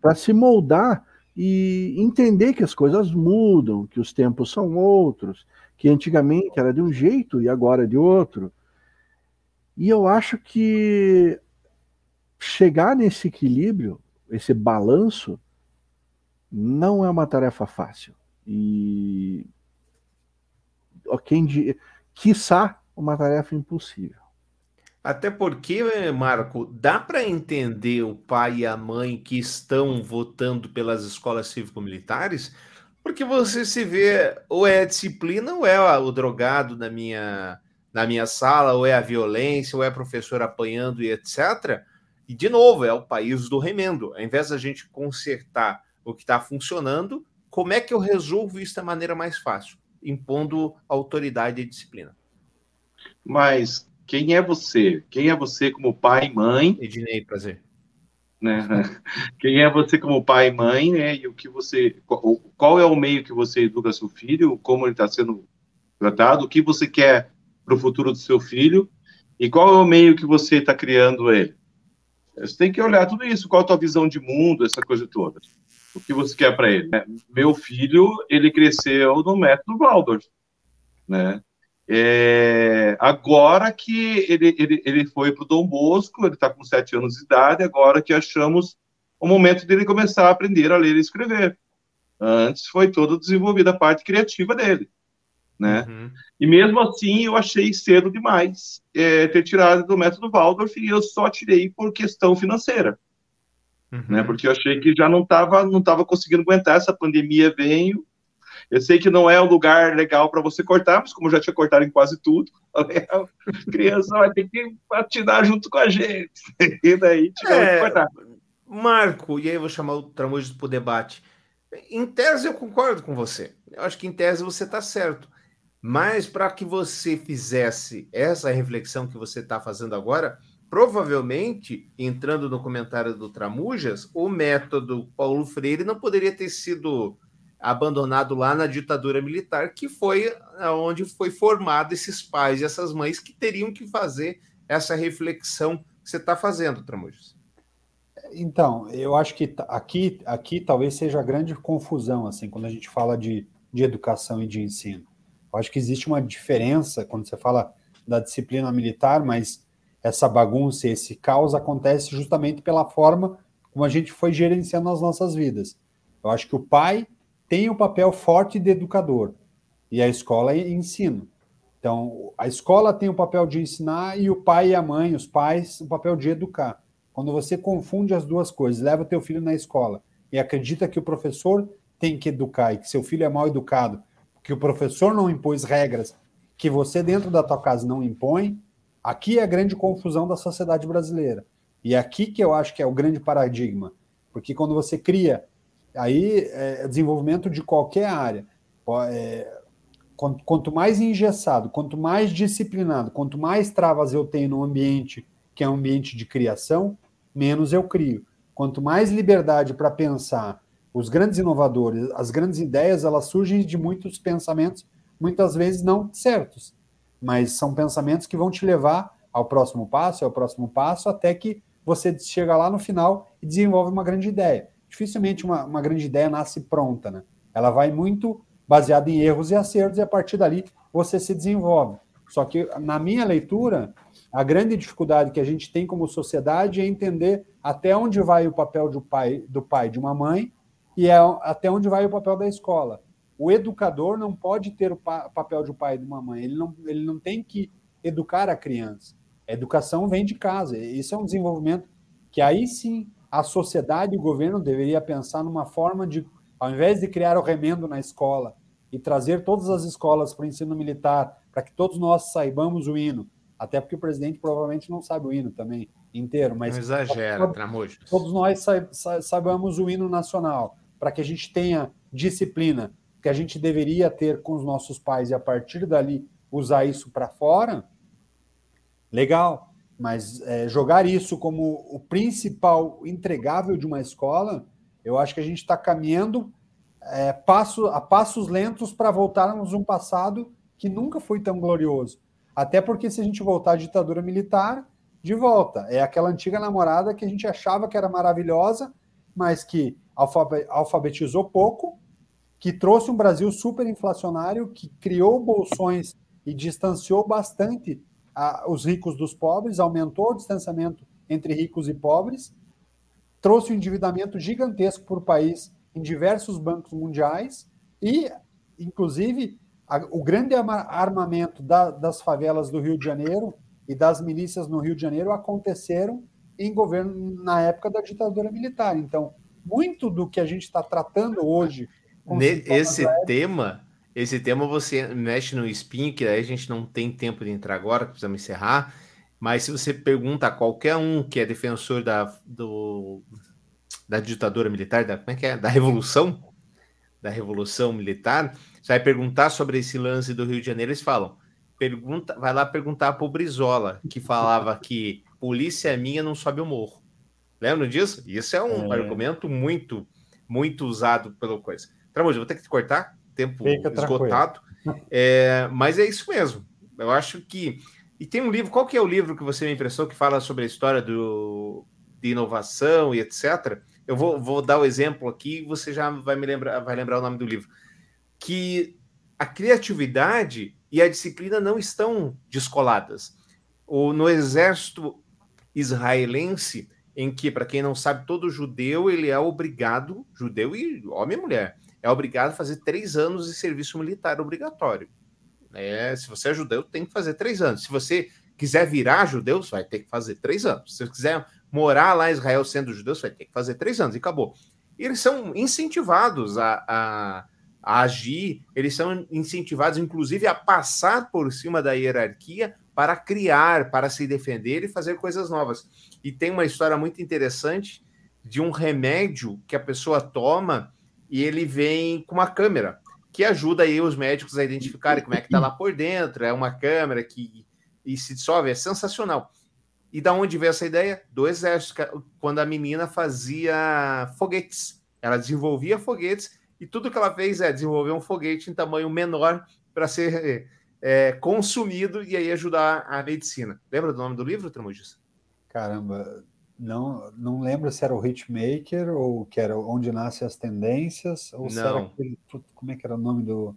para se moldar e entender que as coisas mudam, que os tempos são outros, que antigamente era de um jeito e agora é de outro. E eu acho que chegar nesse equilíbrio, esse balanço, não é uma tarefa fácil. E quem quiçá uma tarefa impossível. Até porque, Marco, dá para entender o pai e a mãe que estão votando pelas escolas cívico-militares, porque você se vê, ou é a disciplina, ou é o drogado na minha, na minha sala, ou é a violência, ou é a professora apanhando e etc. E, de novo, é o país do remendo. Ao invés da gente consertar o que está funcionando, como é que eu resolvo isso da maneira mais fácil? Impondo autoridade e disciplina. Mas quem é você? Quem é você como pai e mãe? Ednei, prazer. Né? [LAUGHS] Quem é você como pai e mãe, né? E o que você, qual é o meio que você educa seu filho? Como ele está sendo tratado? O que você quer para o futuro do seu filho? E qual é o meio que você está criando ele? Você tem que olhar tudo isso. Qual a tua visão de mundo, essa coisa toda? O que você quer para ele? Meu filho, ele cresceu no método Waldorf, né? É, agora que ele, ele, ele foi para o Dom Bosco, ele está com sete anos de idade, agora que achamos o momento dele começar a aprender a ler e escrever. Antes foi toda desenvolvida a parte criativa dele, né? Uhum. E mesmo assim eu achei cedo demais é, ter tirado do método Waldorf e eu só tirei por questão financeira, uhum. né? Porque eu achei que já não estava não tava conseguindo aguentar essa pandemia veio eu sei que não é um lugar legal para você cortar, mas como já tinha cortado em quase tudo, [LAUGHS] a criança vai ter que atinar junto com a gente. [LAUGHS] E daí tivemos é, que cortar. Marco, e aí eu vou chamar o Tramujas para o debate. Em tese, eu concordo com você. Eu acho que em tese você está certo. Mas para que você fizesse essa reflexão que você está fazendo agora, provavelmente, entrando no comentário do Tramujas, o método Paulo Freire não poderia ter sido abandonado lá na ditadura militar, que foi onde foi formado esses pais e essas mães que teriam que fazer essa reflexão que você está fazendo, Tramujas. Então, eu acho que aqui, aqui talvez seja a grande confusão, assim, quando a gente fala de, de educação e de ensino. Eu acho que existe uma diferença quando você fala da disciplina militar, mas essa bagunça, esse caos acontece justamente pela forma como a gente foi gerenciando as nossas vidas. Eu acho que o pai tem um papel forte de educador e a escola é ensino. Então, a escola tem o papel de ensinar e o pai e a mãe, os pais, o papel de educar. Quando você confunde as duas coisas, leva o teu filho na escola e acredita que o professor tem que educar e que seu filho é mal educado, que o professor não impôs regras que você dentro da tua casa não impõe, aqui é a grande confusão da sociedade brasileira. E é aqui que eu acho que é o grande paradigma, porque quando você cria Aí é desenvolvimento de qualquer área. É, quanto mais engessado, quanto mais disciplinado, quanto mais travas eu tenho no ambiente que é um ambiente de criação, menos eu crio. Quanto mais liberdade para pensar, os grandes inovadores, as grandes ideias, elas surgem de muitos pensamentos, muitas vezes não certos, mas são pensamentos que vão te levar ao próximo passo, ao próximo passo, até que você chega lá no final e desenvolve uma grande ideia dificilmente uma, uma grande ideia nasce pronta, né? Ela vai muito baseada em erros e acertos, e a partir dali você se desenvolve. Só que, na minha leitura, a grande dificuldade que a gente tem como sociedade é entender até onde vai o papel do pai, do pai de uma mãe e é até onde vai o papel da escola. O educador não pode ter o pa papel de pai de uma mãe, ele não, ele não tem que educar a criança. A educação vem de casa. Isso é um desenvolvimento que aí sim a sociedade e o governo deveria pensar numa forma de, ao invés de criar o remendo na escola e trazer todas as escolas para o ensino militar, para que todos nós saibamos o hino, até porque o presidente provavelmente não sabe o hino também inteiro, mas Não exagera, Tramujas. todos nós sa sa saibamos o hino nacional, para que a gente tenha disciplina que a gente deveria ter com os nossos pais e a partir dali usar isso para fora, legal. Mas é, jogar isso como o principal entregável de uma escola, eu acho que a gente está caminhando é, passo, a passos lentos para voltarmos a um passado que nunca foi tão glorioso. Até porque se a gente voltar à ditadura militar, de volta. É aquela antiga namorada que a gente achava que era maravilhosa, mas que alfabetizou pouco, que trouxe um Brasil super inflacionário, que criou bolsões e distanciou bastante a- os ricos dos pobres, aumentou o distanciamento entre ricos e pobres, trouxe um endividamento gigantesco para o país em diversos bancos mundiais e, inclusive, a- o grande armamento da- das favelas do Rio de Janeiro e das milícias no Rio de Janeiro aconteceram em governo na época da ditadura militar. Então, muito do que a gente está tratando hoje Esse tema, esse tema você mexe no espinho, que aí a gente não tem tempo de entrar agora, precisamos encerrar. Mas se você pergunta a qualquer um que é defensor da, do, da ditadura militar, da, como é que é? Da revolução, da revolução militar, você vai perguntar sobre esse lance do Rio de Janeiro, eles falam, pergunta, vai lá perguntar para o Brizola, que falava que polícia minha não sobe o morro. Lembram disso? Isso é um É. argumento muito, muito usado pela coisa. Tramujo, vou ter que te cortar, tempo Fica esgotado. É, mas é isso mesmo. Eu acho que. E tem um livro, qual que é o livro que você me emprestou que fala sobre a história do, de inovação e etc. Eu vou, vou dar o exemplo aqui, você já vai me lembrar, vai lembrar o nome do livro. Que a criatividade e a disciplina não estão descoladas. O, no exército israelense, em que, para quem não sabe, todo judeu ele é obrigado, judeu e homem e mulher, é obrigado a fazer três anos de serviço militar obrigatório. É, se você é judeu, tem que fazer três anos. Se você quiser virar judeu, você vai ter que fazer três anos. Se você quiser morar lá em Israel sendo judeu, você vai ter que fazer três anos e acabou. Eles são incentivados a, a, a agir, eles são incentivados, inclusive, a passar por cima da hierarquia para criar, para se defender e fazer coisas novas. E tem uma história muito interessante de um remédio que a pessoa toma e ele vem com uma câmera que ajuda aí os médicos a identificarem como é que está lá por dentro. É uma câmera que e se dissolve, é sensacional. E da onde veio essa ideia? Do exército, quando a menina fazia foguetes. Ela desenvolvia foguetes e tudo que ela fez é desenvolver um foguete em tamanho menor para ser é, consumido e aí ajudar a medicina. Lembra do nome do livro, Tramujis? Caramba, não, não lembro se era o Hitmaker ou que era Onde Nascem as Tendências, ou se era Não. aquele. Como é que era o nome do.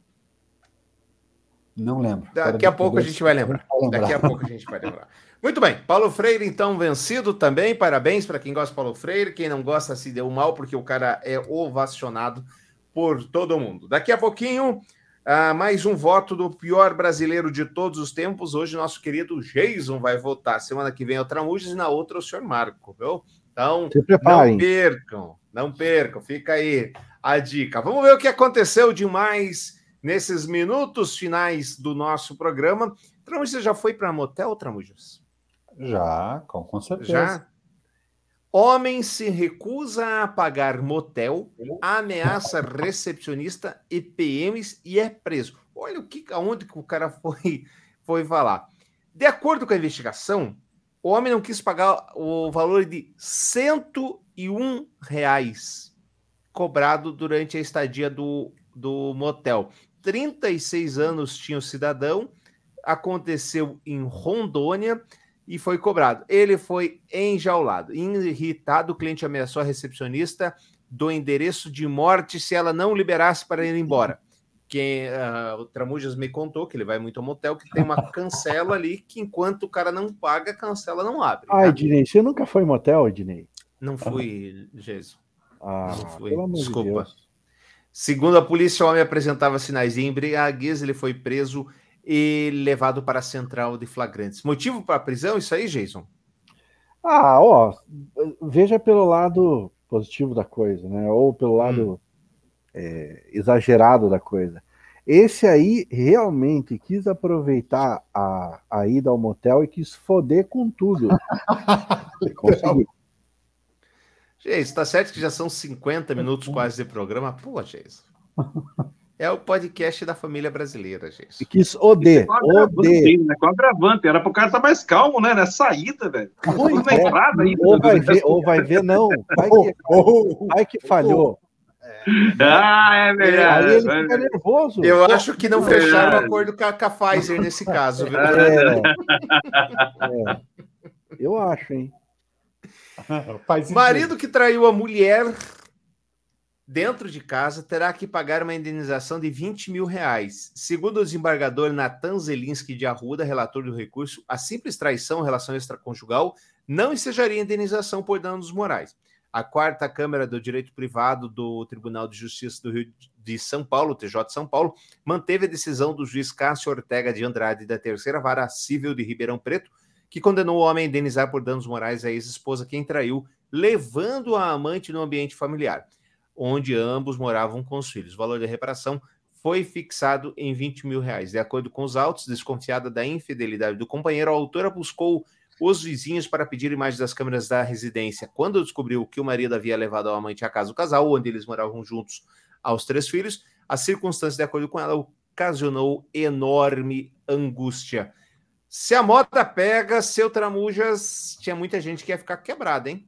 Não lembro. Daqui a pouco a gente vai lembrar. Daqui a pouco a gente vai lembrar. Muito bem, Paulo Freire, então, vencido também. Parabéns para quem gosta de Paulo Freire. Quem não gosta se deu mal, porque o cara é ovacionado por todo mundo. Daqui a pouquinho, ah, mais um voto do pior brasileiro de todos os tempos. Hoje, nosso querido Jason vai votar. Semana que vem é o Tramujas e na outra o senhor Marco, viu? Então, não percam, não percam. Fica aí a dica. Vamos ver o que aconteceu demais nesses minutos finais do nosso programa. Tramujas, já foi para motel, Tramujas? Já, com, com certeza. Já? Homem se recusa a pagar motel, ameaça recepcionista e PMs e é preso. Olha o que, aonde que o cara [LAUGHS] foi, foi falar. De acordo com a investigação, o homem não quis pagar o valor de 101 reais cobrado durante a estadia do, do motel. 36 anos tinha o cidadão, aconteceu em Rondônia e foi cobrado. Ele foi enjaulado. Irritado, o cliente ameaçou a recepcionista do endereço de morte se ela não liberasse para ir embora. Quem, ah, o Tramujas me contou que ele vai muito ao motel, que tem uma [LAUGHS] cancela ali, que enquanto o cara não paga, a cancela não abre. Ah, tá? Ednei, você nunca foi em motel, Ednei? Não fui, Jesus. Ah, Não fui. de Desculpa. Deus. Segundo a polícia, o homem apresentava sinais de embriaguez, ele foi preso e levado para a central de flagrantes. Motivo para a prisão? Isso aí, Jason? Ah, ó, veja pelo lado positivo da coisa, né? Ou pelo lado Hum. é, exagerado da coisa. Esse aí realmente quis aproveitar a, a ida ao motel e quis foder com tudo. [LAUGHS] Conseguiu. Gente, tá certo que já são 50 minutos quase de programa. Pô, gente. [LAUGHS] É o podcast da família brasileira, gente. E quis oder, Com agravante, oder. né? Com agravante. Era pro cara estar mais calmo, né? Na saída, velho. Pois Na é. entrada ainda. Ou vai ver, ou vai ver, não. Vai que, vai que falhou. Ah, é Aí verdade. ele fica nervoso. Eu acho que não fecharam o acordo com a, com a Pfizer nesse caso, viu? É, é. [LAUGHS] Eu acho, hein? [LAUGHS] Marido que traiu a mulher dentro de casa terá que pagar uma indenização de 20 mil reais. Segundo o desembargador Natan Zelinski de Arruda, relator do recurso, a simples traição relação extraconjugal não ensejaria indenização por danos morais. A quarta Câmara do Direito Privado do Tribunal de Justiça do Rio de São Paulo, TJ de São Paulo, manteve a decisão do juiz Cássio Ortega de Andrade da Terceira Vara Civil de Ribeirão Preto, que condenou o homem a indenizar por danos morais a ex-esposa quem traiu, levando a amante no ambiente familiar, onde ambos moravam com os filhos. O valor da reparação foi fixado em 20 mil reais. De acordo com os autos, desconfiada da infidelidade do companheiro, a autora buscou os vizinhos para pedir imagens das câmeras da residência. Quando descobriu que o marido havia levado a amante à casa do casal, onde eles moravam juntos aos três filhos, a circunstância, de acordo com ela, ocasionou enorme angústia. Se a moda pega, seu Tramujas, tinha muita gente que ia ficar quebrada, hein?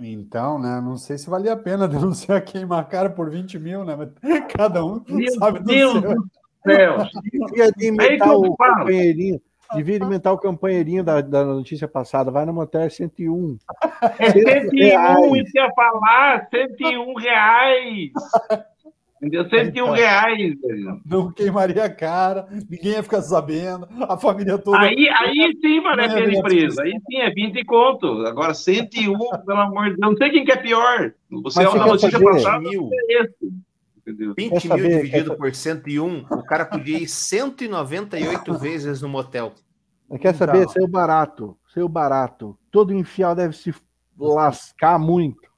Então, né? Não sei se valia a pena [LAUGHS] denunciar queimar a cara por 20 mil, né? Mas [LAUGHS] cada um Meu [LAUGHS] sabe do Deus seu. do céu. Devia de que eu o companheirinho. Devia imitar o companheirinho da, da notícia passada. Vai no motel é 101. É 101, reais. isso ia falar, 101 reais. Entendeu? 101 reais, velho. Não queimaria a cara, ninguém ia ficar sabendo, a família toda. Aí, aí sim vale a é pena empresa. Aí sim é 20 conto. Agora 101, pelo amor de Deus. Não sei quem que é pior. Você Mas é uma notícia saber? passada, mil. é esse. Entendeu? 20 Quer saber- mil dividido por 101, o cara podia ir 198 vezes no motel. Quer saber? Então. Saiu barato. Saiu barato. Todo infiel deve se lascar muito.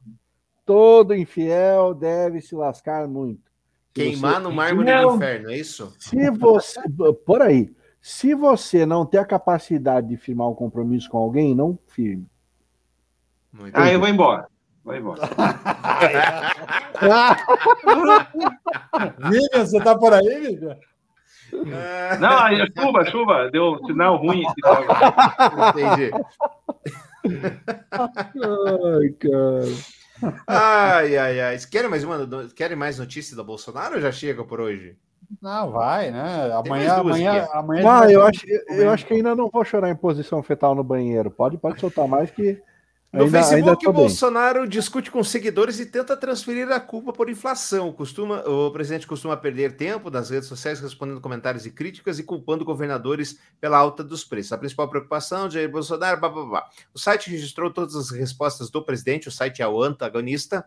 Todo infiel deve se lascar muito. Queimar você- no mármore Não. do inferno, é isso? Se você. Por aí. Se você não tem a capacidade de firmar um compromisso com alguém, não firme. Muito Ah, eu vou embora. Vou embora. [LAUGHS] Vivian, você tá por aí, Vivian? Não, aí é chuva, chuva. Deu um sinal ruim. tá? Entendi. [LAUGHS] Ai, cara. Ai, ai, ai. Vocês Querem mais, uma, querem mais notícias do Bolsonaro ou já chega por hoje? Não, vai, né? Amanhã, amanhã, amanhã. Ah, eu acho, eu acho que ainda não vou chorar em posição fetal no banheiro. Pode, pode soltar mais que. No Ainda, ainda Facebook, o bem. Bolsonaro discute com seguidores e tenta transferir a culpa por inflação. Costuma, o presidente costuma perder tempo nas redes sociais respondendo comentários e críticas e culpando governadores pela alta dos preços. A principal preocupação de Jair Bolsonaro, blá, blá, blá. O site registrou todas as respostas do presidente, o site é o antagonista,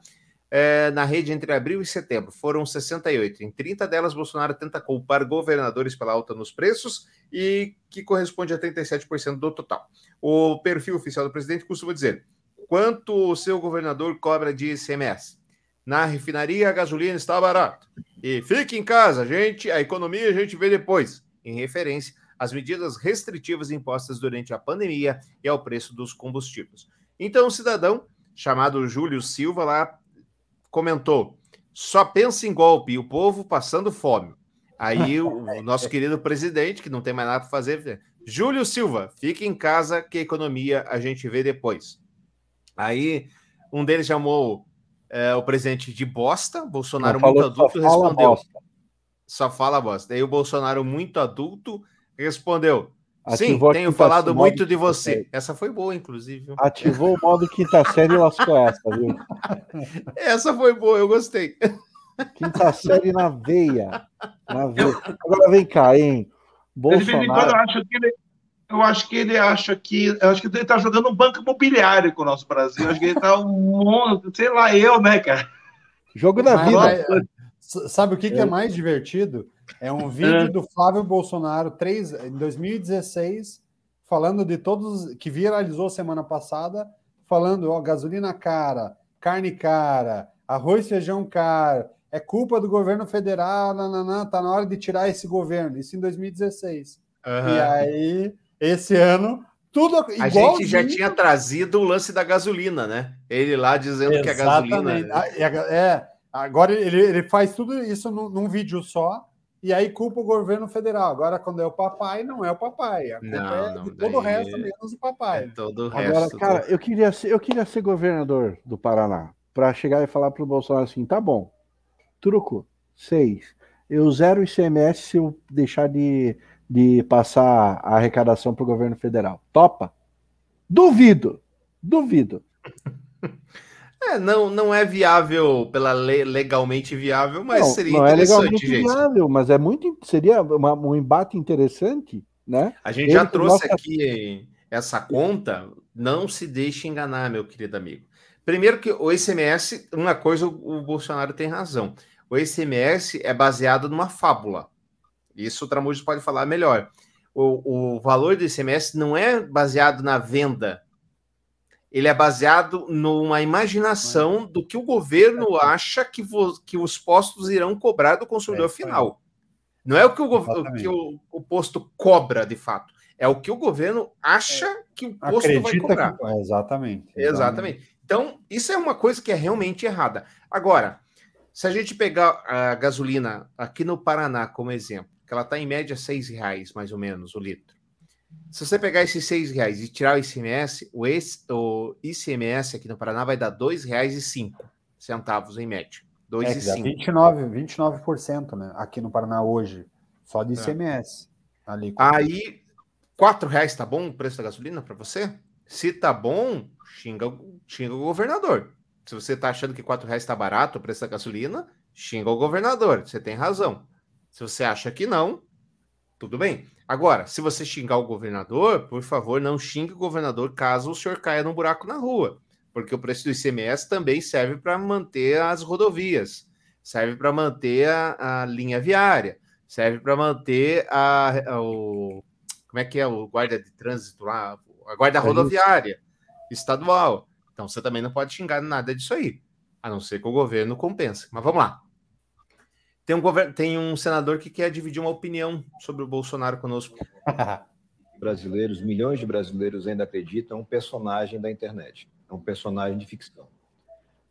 eh, na rede entre abril e setembro. Foram 68. Em 30 delas, Bolsonaro tenta culpar governadores pela alta nos preços e que corresponde a 37% do total. O perfil oficial do presidente costuma dizer quanto o seu governador cobra de ICMS. Na refinaria, a gasolina está barata. E fique em casa, gente, a economia a gente vê depois, em referência às medidas restritivas impostas durante a pandemia e ao preço dos combustíveis. Então, o cidadão, chamado Júlio Silva, lá comentou: só pensa em golpe e o povo passando fome. Aí o, o nosso querido presidente, que não tem mais nada para fazer, Júlio Silva, fique em casa que a economia a gente vê depois. Aí um deles chamou é, o presidente de bosta, Bolsonaro Falou muito só adulto fala respondeu. bosta. Só fala bosta. Aí o Bolsonaro muito adulto respondeu. Sim, Ativou a tenho falado muito de você. série. Essa foi boa, inclusive. Ativou o modo quinta série e lascou essa, viu? [LAUGHS] Essa foi boa, eu gostei. Quinta série na veia. Na veia. [LAUGHS] Agora vem cá, hein? De vez em quando eu Bolsonaro. acho que ele. Eu acho que ele acha que. Eu acho que ele tá jogando um banco imobiliário com o nosso Brasil. Eu acho que ele tá um monte, sei lá, eu, né, cara? Jogo da Mas vida. vai- S- Sabe o que, que é É. mais divertido? É um vídeo É. do Flávio Bolsonaro três, em 2016, falando de todos que viralizou semana passada, falando, ó, gasolina cara, carne cara, arroz e feijão caro, é culpa do governo federal, nananã, tá na hora de tirar esse governo, isso em 2016. Aham. E aí, esse ano, tudo A gente já tinha trazido o lance da gasolina, né? Ele lá dizendo que a gasolina. Exatamente. É, agora ele, ele faz tudo isso num, num vídeo só, e aí culpa o governo federal. Agora, quando é o papai, não é o papai. A culpa Não, é não, de todo o resto, menos o papai. É todo o Agora, resto. cara, eu queria ser, eu queria ser governador do Paraná para chegar e falar pro Bolsonaro assim, tá bom, truco, seis, eu zero o ICMS se eu deixar de, de passar a arrecadação pro governo federal. Topa? Duvido, duvido. [LAUGHS] É, não, não é viável pela lei, legalmente viável, mas não, seria não é interessante, legalmente gente. viável, mas é muito, seria uma- um embate interessante, né? A gente já Ele- trouxe nossa- aqui essa conta, não se deixe enganar, meu querido amigo. Primeiro que o ICMS, uma coisa o o Bolsonaro tem razão. O ICMS é baseado numa fábula. Isso o Tramujo pode falar melhor. O, o valor do ICMS não é baseado na venda. Ele é baseado numa imaginação do que o governo acha que, vo- que os postos irão cobrar do consumidor É final. Não é o que, o, Exatamente. que o, o posto cobra de fato. É o que o governo acha que o posto vai cobrar. que. é, Exatamente. Exatamente. Então, isso é uma coisa que é realmente errada. Agora, se a gente pegar a gasolina aqui no Paraná como exemplo, que ela está em média 6 reais, mais ou menos, o litro. Se você pegar esses 6 reais e tirar o ICMS, o, ex- o ICMS aqui no Paraná vai dar R$ 2,05 centavos em média. R$ É, dá 2,05. 29, 29%, né? Aqui no Paraná hoje. Só de É. ICMS. Ali. Aí, R$ reais tá bom o preço da gasolina para você? Se tá bom, xinga, o- xinga o governador. Se você tá achando que R$ reais tá barato o preço da gasolina, xinga o governador. Você tem razão. Se você acha que não, tudo bem. Agora, se você xingar o governador, por favor, não xingue o governador caso o senhor caia num buraco na rua. Porque o preço do ICMS também serve para manter as rodovias, serve para manter a, a linha viária, serve para manter a, a- o. Como é que é o guarda de trânsito lá? A guarda É isso. rodoviária estadual. Então você também não pode xingar nada disso aí, a não ser que o governo compense. Mas vamos lá. Tem um, gover- tem um senador que quer dividir uma opinião sobre o Bolsonaro conosco. [LAUGHS] brasileiros, milhões de brasileiros ainda acreditam, é um personagem da internet, é um personagem de ficção.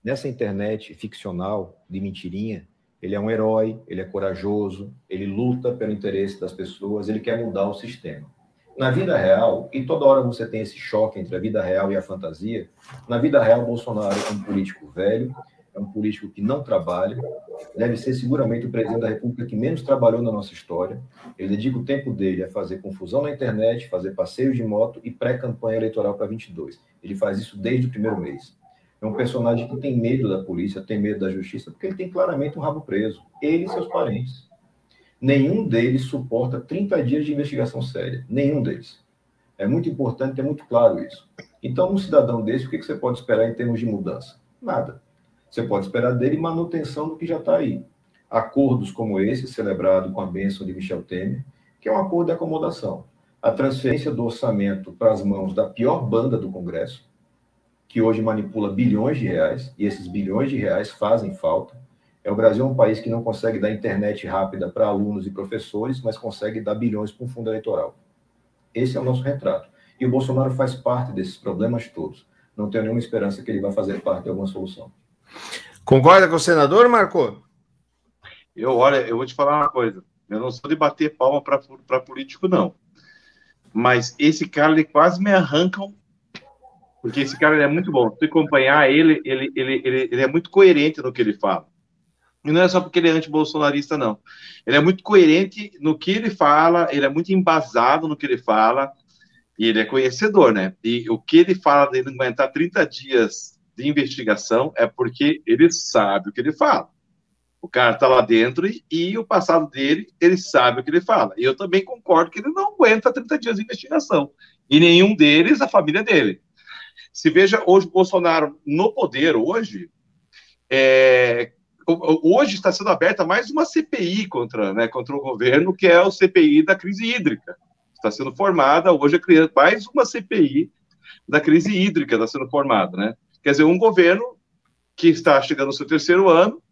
Nessa internet ficcional, de mentirinha, ele é um herói, ele é corajoso, ele luta pelo interesse das pessoas, ele quer mudar o sistema. Na vida real, e toda hora você tem esse choque entre a vida real e a fantasia, na vida real, Bolsonaro é um político velho, é um político que não trabalha, deve ser seguramente o presidente da República que menos trabalhou na nossa história. Ele dedica o tempo dele a fazer confusão na internet, fazer passeios de moto e pré-campanha eleitoral para 22. Ele faz isso desde o primeiro mês. É um personagem que tem medo da polícia, tem medo da justiça, porque ele tem claramente um rabo preso. Ele e seus parentes. Nenhum deles suporta 30 dias de investigação séria. Nenhum deles. É muito importante ter muito claro isso. Então, um cidadão desse, o que você pode esperar em termos de mudança? Nada. Você pode esperar dele manutenção do que já está aí. Acordos como esse, celebrado com a bênção de Michel Temer, que é um acordo de acomodação. A transferência do orçamento para as mãos da pior banda do Congresso, que hoje manipula bilhões de reais, e esses bilhões de reais fazem falta. É o Brasil é um país que não consegue dar internet rápida para alunos e professores, mas consegue dar bilhões para um fundo eleitoral. Esse é o nosso retrato. E o Bolsonaro faz parte desses problemas todos. Não tenho nenhuma esperança que ele vai fazer parte de alguma solução. Concorda com o senador, Marco? Eu, olha, eu vou te falar uma coisa. Eu não sou de bater palma para político, não. Mas esse cara, ele quase me arrancam. Porque esse cara é muito bom. Se acompanhar ele, ele, ele, ele, ele é muito coerente no que ele fala. E não é só porque ele é antibolsonarista, não. Ele é muito coerente no que ele fala, ele é muito embasado no que ele fala, e ele é conhecedor, né? E o que ele fala de ele aguentar 30 dias de investigação é porque ele sabe o que ele fala. O cara está lá dentro e, e, o passado dele, ele sabe o que ele fala. Eu também concordo que ele não aguenta 30 dias de investigação. E nenhum deles, a família dele. Se veja hoje o Bolsonaro no poder, hoje, é, hoje está sendo aberta mais uma CPI contra, né, contra o governo, que é o CPI da crise hídrica. Está sendo formada hoje mais uma CPI da crise hídrica está sendo formada, né? Quer dizer, um governo que está chegando no seu terceiro ano,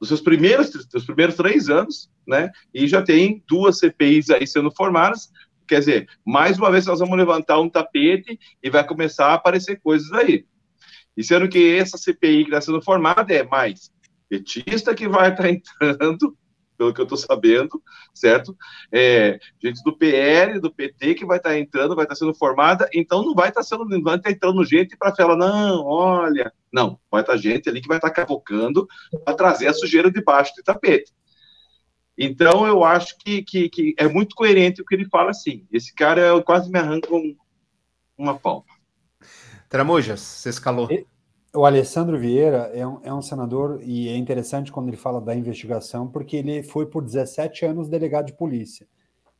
nos seus primeiros, dos primeiros três anos, né? E já tem duas CPIs aí sendo formadas. Quer dizer, mais uma vez nós vamos levantar um tapete e vai começar a aparecer coisas aí. E sendo que essa CPI que está sendo formada é mais petista que vai [LAUGHS] estar entrando, pelo que eu estou sabendo, certo? É, gente do PL, do PT que vai estar entrando, vai estar sendo formada, então não vai estar sendo, não vai estar entrando gente para falar, não, olha, não, vai estar gente ali que vai estar cavocando para trazer a sujeira debaixo do tapete. Então eu acho que, que, que, é muito coerente o que ele fala assim. Esse cara quase me arranca um, uma palma. Tramujas, você escalou. O Alessandro Vieira é um, é um, senador, e é interessante quando ele fala da investigação, porque ele foi por 17 anos delegado de polícia.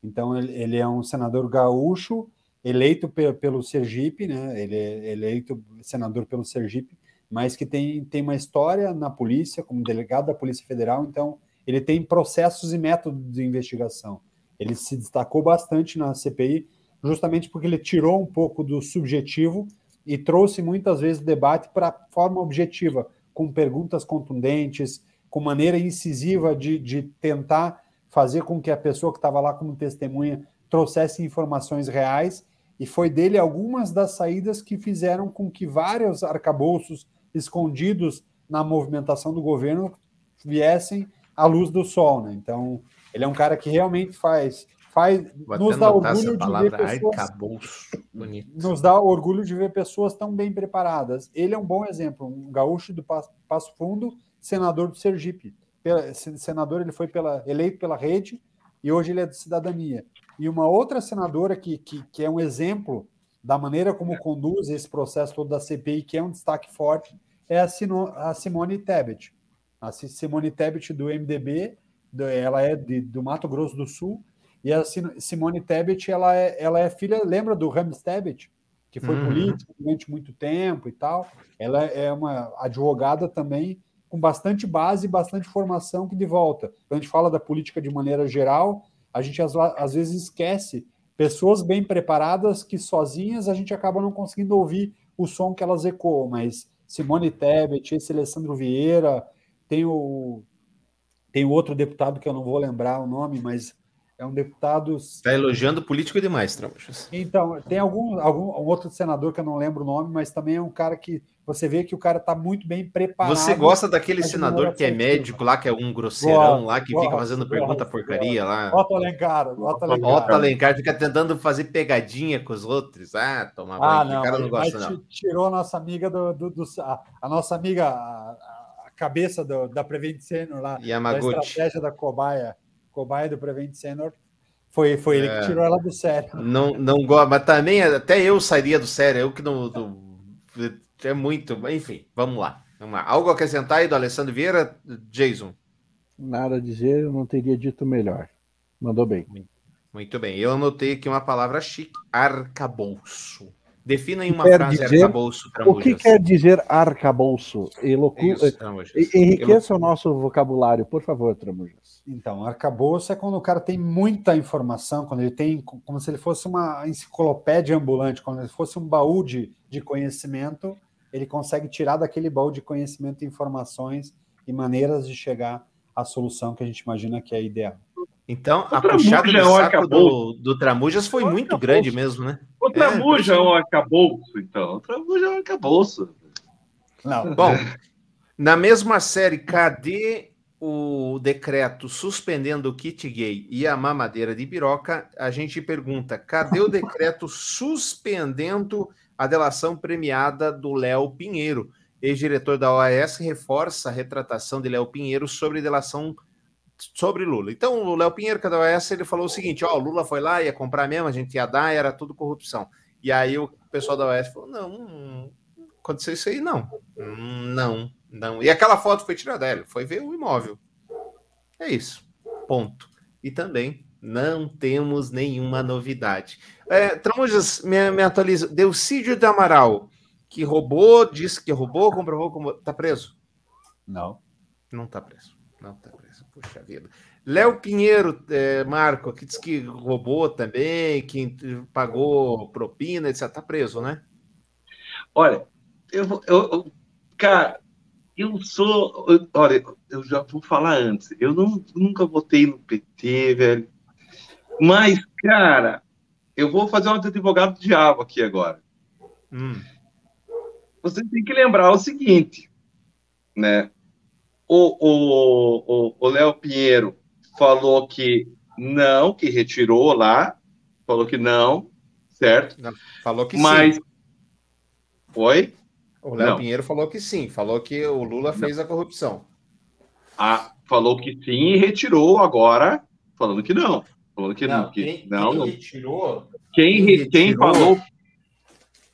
Então, ele, ele é um senador gaúcho, eleito pe, pelo Sergipe, né? Ele é eleito senador pelo Sergipe, mas que tem, tem uma história na polícia, como delegado da Polícia Federal, então ele tem processos e métodos de investigação. Ele se destacou bastante na CPI, justamente porque ele tirou um pouco do subjetivo e trouxe muitas vezes o debate para forma objetiva, com perguntas contundentes, com maneira incisiva de, de tentar fazer com que a pessoa que estava lá como testemunha trouxesse informações reais, e foi dele algumas das saídas que fizeram com que vários arcabouços escondidos na movimentação do governo viessem à luz do sol. Né? Então, ele é um cara que realmente faz faz nos dá orgulho de ver pessoas nos dá orgulho de ver pessoas tão bem preparadas. Ele é um bom exemplo, um gaúcho do Passo Fundo, senador do Sergipe. Senador, ele foi pela, eleito pela rede e hoje ele é de cidadania. E uma outra senadora que, que, que é um exemplo da maneira como conduz esse processo todo da CPI, que é um destaque forte, é a, Sino, a Simone Tebet. A Simone Tebet do MDB, ela é de, do Mato Grosso do Sul, e a Simone Tebet, ela é, ela é filha, lembra do Rams Tebet, que foi uhum. político durante muito tempo e tal. Ela é uma advogada também com bastante base e bastante formação que de volta. Quando a gente fala da política de maneira geral, a gente às, às vezes esquece pessoas bem preparadas que sozinhas a gente acaba não conseguindo ouvir o som que elas ecoam, mas Simone Tebet, esse Alessandro Vieira, tem o tem outro deputado que eu não vou lembrar o nome, mas é um deputado. Está elogiando político demais, Tramujas. Então, tem algum, algum um outro senador que eu não lembro o nome, mas também é um cara que você vê que o cara está muito bem preparado. Você gosta daquele senador que é médico lá, que é um grosseirão lá, que fica fazendo pergunta porcaria lá? Otto Alencar. Otto Alencar. Otto Alencar fica tentando fazer pegadinha com os outros. Ah, toma ah, banho. Não, cara não gosta, não. Tirou a nossa amiga do. do, do a, a, nossa amiga, a, a cabeça do, da Prevent Senior lá. Yamaguchi. Da estratégia da cobaia cobaia do Prevent Senior. Foi, foi ele é, que tirou ela do sério. Não, não gosta, mas também até eu sairia do sério. Eu que não, não, é muito. Enfim, vamos lá, vamos lá. Algo a acrescentar aí do Alessandro Vieira, Jason? Nada a dizer, eu não teria dito melhor. Mandou bem. Muito bem. Eu anotei aqui uma palavra chique: arcabouço. Defina em uma frase dizer, arcabouço. O que quer dizer arcabouço? Elocu... Isso, Enriqueça o nosso vocabulário, por favor, Tramujas. Então, arcabouço é quando o cara tem muita informação, quando ele tem, como se ele fosse uma enciclopédia ambulante, quando ele fosse um baú de, de conhecimento, ele consegue tirar daquele baú de conhecimento informações e maneiras de chegar à solução que a gente imagina que é ideal. Então, o a puxada do é saco do, do Tramujas foi muito acabouço. grande mesmo, né? O Tramuja é, é um arcabouço, então. O Tramuja é um arcabouço. Não. [LAUGHS] Bom, na mesma série, cadê o decreto suspendendo o kit gay e a mamadeira de piroca? A gente pergunta, cadê o [LAUGHS] decreto suspendendo a delação premiada do Léo Pinheiro? Ex-diretor da OAS reforça a retratação de Léo Pinheiro sobre delação premiada sobre Lula. Então, o Léo Pinheiro, cada essa, ele falou o seguinte: ó, o Lula foi lá, ia comprar mesmo, a gente ia dar, era tudo corrupção. E aí o pessoal da OAS falou: não, não aconteceu isso aí, não. Não, não. E aquela foto foi tirada dela, foi ver o imóvel. É isso. Ponto. E também não temos nenhuma novidade. É, Tramujas, me, me atualiza. Delcídio de Amaral, que roubou, disse que roubou, comprovou como. Tá preso? Não. Não tá preso. Não tá. Puxa vida. Léo Pinheiro, é, Marco, que disse que roubou também, que pagou propina, etc. Tá preso, né? Olha, eu, vou- eu, eu- cara, eu sou, eu- olha, eu já vou falar antes, eu não, nunca votei no PT, velho, mas, cara, eu vou fazer um advogado do diabo aqui agora. Hum. Você tem que lembrar o seguinte, né? O, o, o, o Léo Pinheiro falou que não, que retirou lá, falou que não, certo? Não, falou que Mas, sim. Oi? O Léo Não. Pinheiro falou que sim, falou que o Lula fez a corrupção. Ah, falou que sim e retirou agora, falando que não. Falando que não. que, quem, não, quem não. retirou. Quem, quem retirou- falou.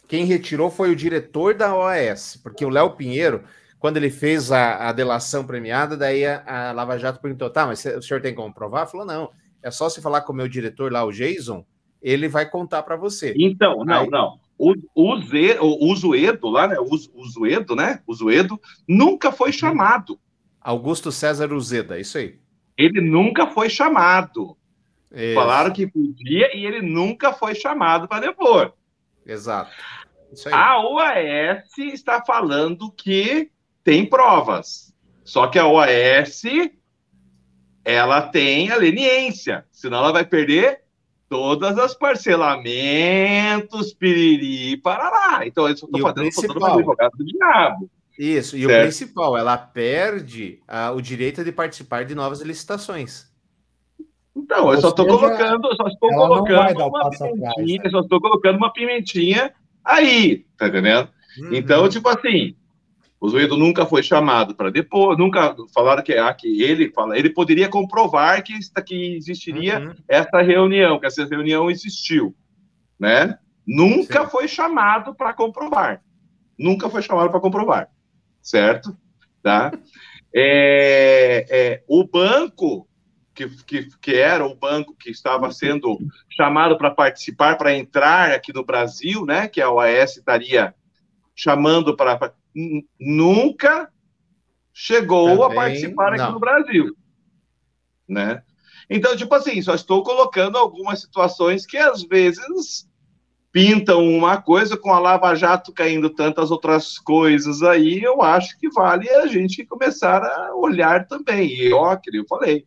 Quem retirou foi o diretor da OAS, porque o Léo Pinheiro, quando ele fez a, a delação premiada, daí a, a Lava Jato perguntou: tá, mas o senhor tem como provar? Falou: não, é só se falar com o meu diretor lá, o Jason, ele vai contar para você. Então, não, Aí- não. O, o, Ze, o, o Zuedo lá, né? O, o Zuedo, né? O Zuedo nunca foi chamado. Augusto César Uzeda, isso aí. Ele nunca foi chamado. Isso. Falaram que podia e ele nunca foi chamado para depor. Exato. A OAS está falando que tem provas. Só que a OAS ela tem a leniência, senão ela vai perder todas as parcelamentos, piriri, parará. Então, eu só estou o fazendo principal- uma advogado do diabo. Isso, e o Certo. principal, ela perde ah, o direito de participar de novas licitações. Então, eu Ou só estou colocando, eu só estou colocando o uma passo atrás, pimentinha, né? eu só estou colocando uma pimentinha aí, tá entendendo? Uhum. Então, tipo assim, o Zuedo nunca foi chamado para depor, nunca falaram que, ah, que ele fala, ele poderia comprovar que, que existiria Uhum. essa reunião, que essa reunião existiu, né? Nunca Sim. foi chamado para comprovar, nunca foi chamado para comprovar, certo? Tá? [LAUGHS] É, é, o banco que, que, que era o banco que estava sendo chamado para participar, para entrar aqui no Brasil, né? Que a OAS estaria chamando para. Nunca chegou a Também participar aqui não. no Brasil. Né? Então, tipo assim, só estou colocando algumas situações que às vezes pintam uma coisa com a Lava Jato caindo tantas outras coisas aí, eu acho que vale a gente começar a olhar também. E ó, que eu falei,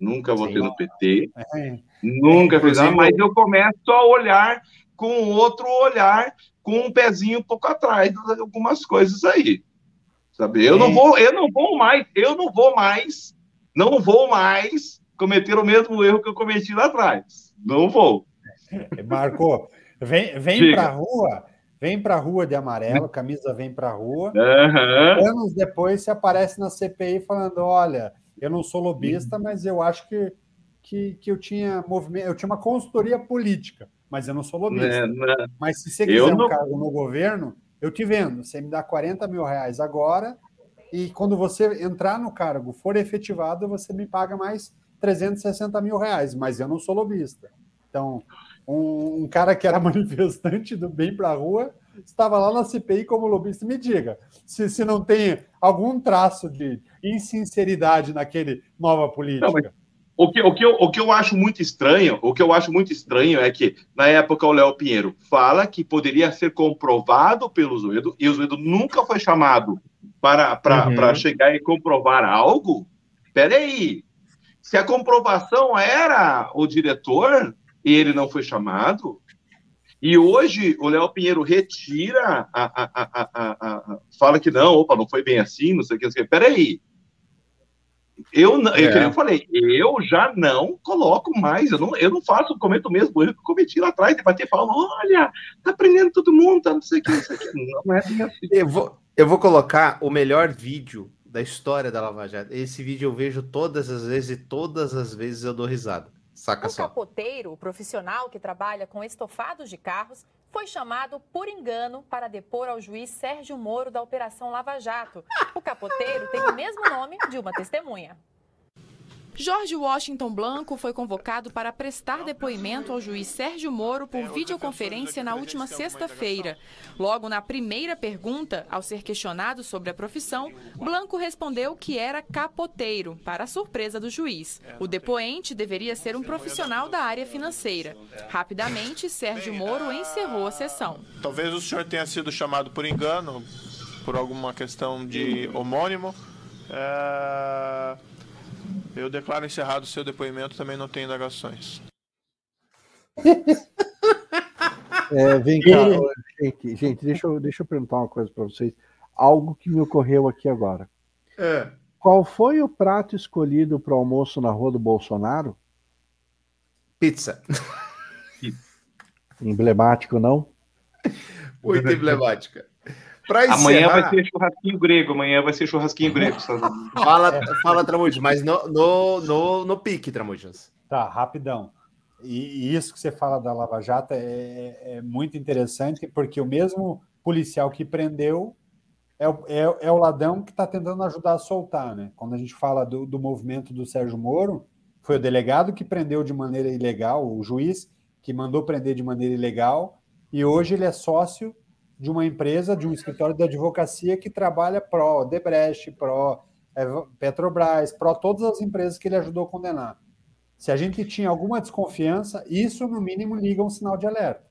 nunca votei no PT, É. nunca fiz nada, mas eu começo a olhar com outro olhar, com um pezinho um pouco atrás de algumas coisas aí. Sabe? Eu não vou, eu não vou mais, eu não vou mais, não vou mais cometer o mesmo erro que eu cometi lá atrás. Não vou. Marcou. Vem, vem Diga. pra rua, vem pra rua de amarelo, camisa vem pra rua. Aham. Anos depois você aparece na CPI falando: olha, eu não sou lobista, mas eu acho que, que, que eu tinha movimento, eu tinha uma consultoria política, mas eu não sou lobista. Né, né. Mas se você Eu quiser um não- cargo no governo, eu te vendo. Você me dá 40 mil reais agora, e quando você entrar no cargo, for efetivado, você me paga mais 360 mil reais, mas eu não sou lobista. Então, um, um cara que era [LAUGHS] manifestante do bem para a rua estava lá na CPI como lobista. Me diga, se, se não tem algum traço de insinceridade naquele nova política. Não, mas- O que, o, que eu, o que eu acho muito estranho, o que eu acho muito estranho é que, na época, o Léo Pinheiro fala que poderia ser comprovado pelo Zoedo, e o Zoedo nunca foi chamado para, para, Uhum. para chegar e comprovar algo. Peraí, se a comprovação era o diretor e ele não foi chamado, e hoje o Léo Pinheiro retira, a, a, a, a, a- a- fala que não, opa, não foi bem assim, não sei o que, não sei o que. Peraí, eu, não- é. que É. eu falei, eu já não coloco mais, eu não, eu não faço, cometo o mesmo erro que eu cometi lá atrás, de bater palma, olha, tá prendendo todo mundo, tá não sei o que, não sei o que. Não é assim. Eu vou, eu vou colocar o melhor vídeo da história da Lava Jato. Esse vídeo eu vejo todas as vezes e todas as vezes eu dou risada. Saca O só. capoteiro, o profissional que trabalha com estofados de carros, foi chamado por engano para depor ao juiz Sérgio Moro da Operação Lava Jato. O capoteiro tem o mesmo nome de uma testemunha. Jorge Washington Blanco foi convocado para prestar depoimento ao juiz Sérgio Moro por videoconferência na última sexta-feira. Logo na primeira pergunta, ao ser questionado sobre a profissão, Blanco respondeu que era capoteiro, para a surpresa do juiz. O depoente deveria ser um profissional da área financeira. Rapidamente, Sérgio Moro encerrou a sessão. Talvez o senhor tenha sido chamado por engano, por alguma questão de homônimo. É... Eu declaro encerrado o seu depoimento, também não tem indagações. [LAUGHS] É, vem cá, gente, gente deixa, eu, deixa eu perguntar uma coisa para vocês. Algo que me ocorreu aqui agora. É. Qual foi o prato escolhido para o almoço na rua do Bolsonaro? Pizza. Emblemático, não? Muito emblemática. Pra Amanhã encerrar- vai ser churrasquinho grego, amanhã vai ser churrasquinho grego. Fala, fala Tramujas, mas no, no, no, no pique, Tramujas. Tá, rapidão. E, e isso que você fala da Lava Jato é, é muito interessante, porque o mesmo policial que prendeu é o, é, é o ladrão que está tentando ajudar a soltar, né? Quando a gente fala do, do movimento do Sérgio Moro, foi o delegado que prendeu de maneira ilegal, o juiz que mandou prender de maneira ilegal, e hoje ele é sócio de uma empresa, de um escritório de advocacia que trabalha pró Debrecht, pró é, Petrobras, pró todas as empresas que ele ajudou a condenar. Se a gente tinha alguma desconfiança, isso no mínimo liga um sinal de alerta.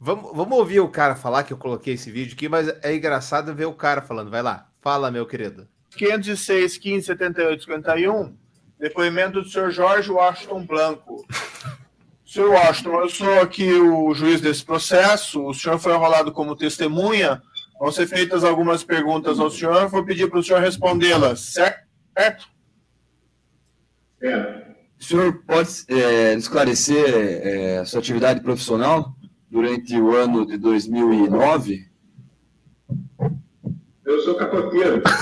Vamos, vamos ouvir o cara falar que eu coloquei esse vídeo aqui, mas é engraçado ver o cara falando. Vai lá, fala, meu querido. 506, 15, 78, 51. Depoimento do senhor Jorge Washington Blanco. Senhor Washington, eu sou aqui o juiz desse processo. O senhor foi enrolado como testemunha. Vão ser feitas algumas perguntas ao senhor. Vou pedir para o senhor respondê-las, certo? O senhor pode é, esclarecer é, a sua atividade profissional durante o ano de 2009? Eu sou capoteiro. [LAUGHS]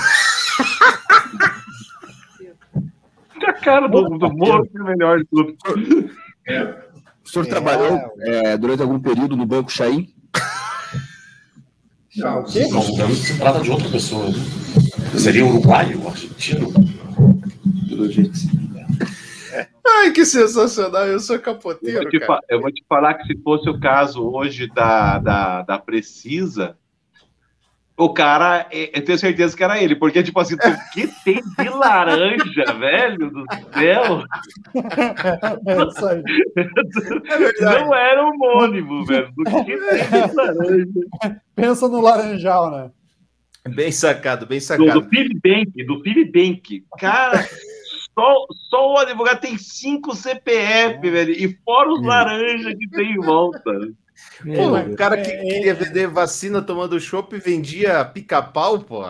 A cara do, do Moro é o melhor de tudo. O senhor trabalhou é, durante algum período no Banco Chaim? [LAUGHS] Não, o quê? Não, não se trata de outra pessoa. Seria uruguaio, argentino? Pelo jeito. Ai, que sensacional, eu sou Eu capoteiro, vou, te, cara. fa- eu vou te falar que se fosse o caso hoje da, da, da Precisa, o cara, é- eu tenho certeza que era ele, porque, tipo assim, o que tem de laranja, [LAUGHS] velho do céu? É isso aí. Não era homônimo, velho. Do que tem de laranja? Pensa no laranjal, né? Bem sacado, bem Do, sacado. do PibBank, do PibBank. Cara, só, só o advogado tem cinco CPF, velho, e fora os laranjas que tem em volta. Pô, o cara que É, queria vender vacina tomando chopp e vendia pica-pau, pô.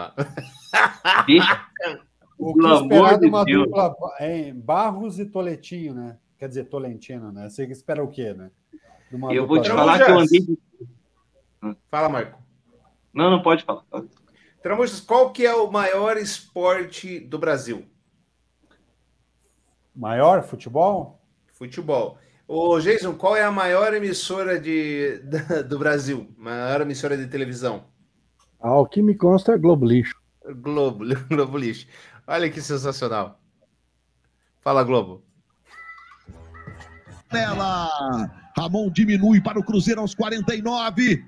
O que esperar de uma Deus. dupla é, Barros e Toletinho, né? Quer dizer, Tolentino, né? Você espera o quê, né? Eu vou te falar que eu andei. de- Fala, Marco. Não, não pode falar. Tramujas, qual que é o maior esporte do Brasil? Maior futebol? Futebol. Ô, Jason, qual é a maior emissora de, [LAUGHS] da- do Brasil? Maior emissora de televisão? Ao que me consta é Globo Lixo. Globo, [LAUGHS] Globo Lixo. Olha que sensacional. Fala, Globo. Nela. Ramon diminui para o Cruzeiro aos 49.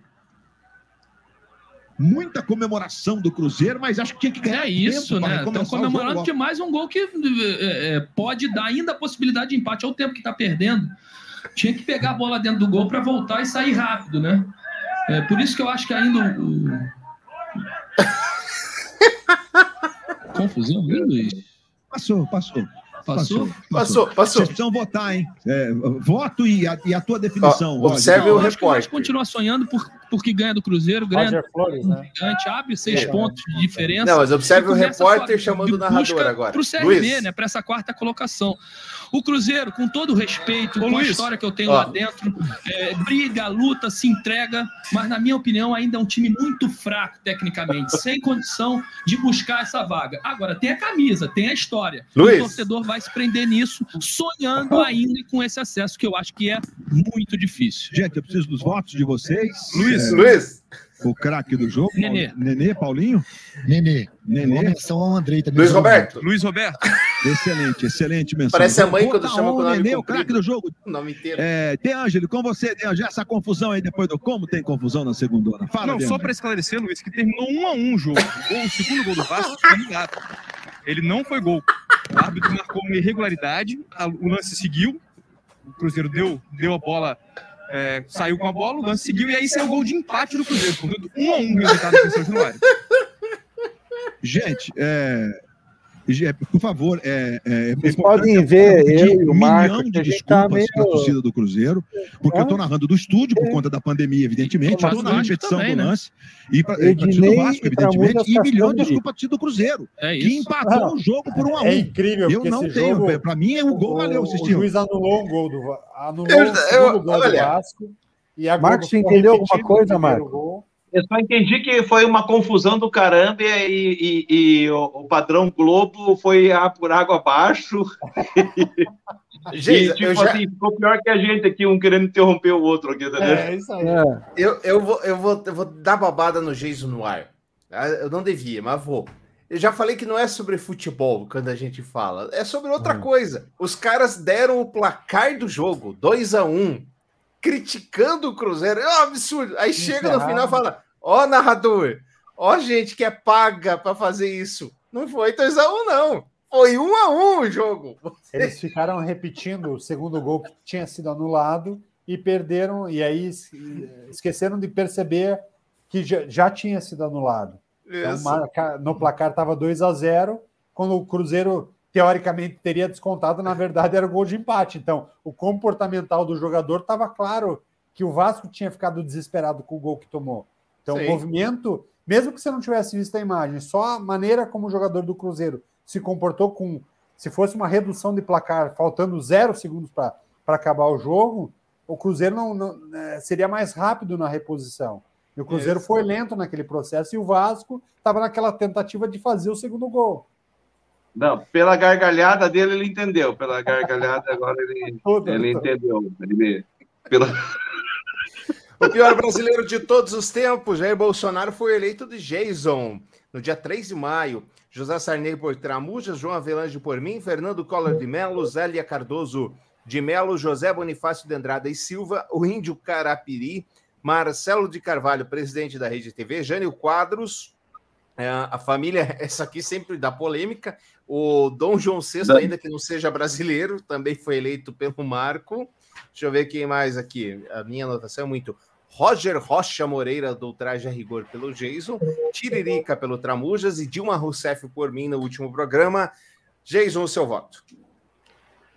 Muita comemoração do Cruzeiro, mas acho que tinha que ganhar É isso, né? Estão o comemorando jogo que mais um gol que é, é, pode dar ainda a possibilidade de empate ao tempo que está perdendo. Tinha que pegar a bola dentro do gol para voltar e sair rápido, né? É, por isso que eu acho que ainda o. [LAUGHS] Confusão, viu, Luiz? Passou, passou. Passou? Passou, passou. Vocês precisam votar, hein? É, voto e a, e a tua definição. Ó, Roger. observe o que o repórter. continua sonhando por, porque ganha do Cruzeiro, ganha Roger Flores, né? gigante, abre seis É. pontos de diferença. Não, mas observe o repórter sua chamando o narrador agora. Pro CRB, Luiz. né? Para essa quarta colocação. O Cruzeiro, com todo o respeito, Ô, com a Luiz. história que eu tenho Ó. lá dentro, é, briga, luta, se entrega, mas na minha opinião ainda é um time muito fraco tecnicamente, sem condição de buscar essa vaga. Agora, tem a camisa, tem a história. Luiz. O torcedor vai se prender nisso, sonhando ainda com esse acesso, que eu acho que é muito difícil. Gente, eu preciso dos votos de vocês. Luiz, É, Luiz. o craque do jogo? Nenê. Nenê, Paulinho? Nenê. Nenê. menção ao Andrei também. Luiz Roberto. Luiz Roberto. Excelente, excelente menção. Parece a mãe quando chama com o nome Nenê, o craque do jogo. O nome inteiro. É, De Angeli, com você, De Angeli, essa confusão aí depois do como tem confusão na segunda hora. Fala, Não, só para esclarecer, Luiz, que terminou um a um o jogo. O, segundo gol do Vasco foi anulado. Ele não foi gol. O árbitro marcou uma irregularidade, o lance seguiu, o Cruzeiro deu, deu a bola, é, saiu com a bola, o lance seguiu, e aí saiu o gol de empate do Cruzeiro. Portanto, um a um resultado do São Januário. [LAUGHS] Gente, é, por favor, é, é, Vocês é podem ver eu e o um Marco, de a tá desculpas meio- da torcida do Cruzeiro, porque eu tô narrando do estúdio por conta da pandemia, evidentemente, tô na o repetição também, do né? lance, e pra, e torcida do Vasco, e evidentemente, e milhão de desculpas pra torcida do Cruzeiro, É que empatou Não, o jogo por um a um. É incrível, Eu não esse tenho, jogo, pra mim o gol valeu, o, vocês o juiz anulou um gol do anulou Eu- o eu- gol olha. do Vasco. E a Marcos, entendeu alguma o coisa, gol. Eu só entendi que foi uma confusão do caramba e, e- e o, o padrão Globo foi a- por água abaixo. [LAUGHS] Gente, e, eu tipo já- assim, ficou pior que a gente aqui, um querendo interromper o outro aqui, entendeu? É, isso aí. É. Eu, eu, vou, eu, vou, eu vou dar babada no Jason no ar. tá? Eu não devia, mas vou. Eu já falei que não é sobre futebol quando a gente fala, é sobre outra coisa. Os caras deram o placar do jogo, 2 a 1 criticando o Cruzeiro. É um absurdo. Aí chega no final e fala: Ó, narrador, ó, gente que é paga pra fazer isso. Não foi 2 a 1 não. Foi 1 a 1 o jogo. Eles ficaram repetindo o segundo gol que tinha sido anulado e perderam, e aí es- esqueceram de perceber que já, já tinha sido anulado. Então, no placar estava 2 a 0 quando o Cruzeiro teoricamente teria descontado, na verdade era o gol de empate. Então, o comportamental do jogador estava claro que o Vasco tinha ficado desesperado com o gol que tomou. Então, Sim. o movimento, mesmo que você não tivesse visto a imagem, só a maneira como o jogador do Cruzeiro se comportou com. Se fosse uma redução de placar, faltando zero segundos para acabar o jogo, o Cruzeiro não, não- eh, seria mais rápido na reposição. E o Cruzeiro Isso. foi lento naquele processo e o Vasco estava naquela tentativa de fazer o segundo gol. Não, pela gargalhada dele ele entendeu. Pela gargalhada agora ele, [LAUGHS] ele entendeu. Ele, pela... O pior brasileiro de todos os tempos, Jair Bolsonaro foi eleito de Jason no dia 3 de maio. José Sarney por Tramujas, João Avelange por mim, Fernando Collor de Mello, Zélia Cardoso de Mello, José Bonifácio de Andrada e Silva, o Índio Carapiri, Marcelo de Carvalho, presidente da Rede TV, Jânio Quadros, é, a família, [LAUGHS] essa aqui sempre dá polêmica, o Dom João VI, Da- ainda que não seja brasileiro, também foi eleito pelo Marco. Deixa eu ver quem mais aqui. A minha anotação é muito. Roger Rocha Moreira, do Traje a Rigor pelo Jason, Tiririca pelo Tramujas e Dilma Rousseff por mim no último programa. Jason, o seu voto.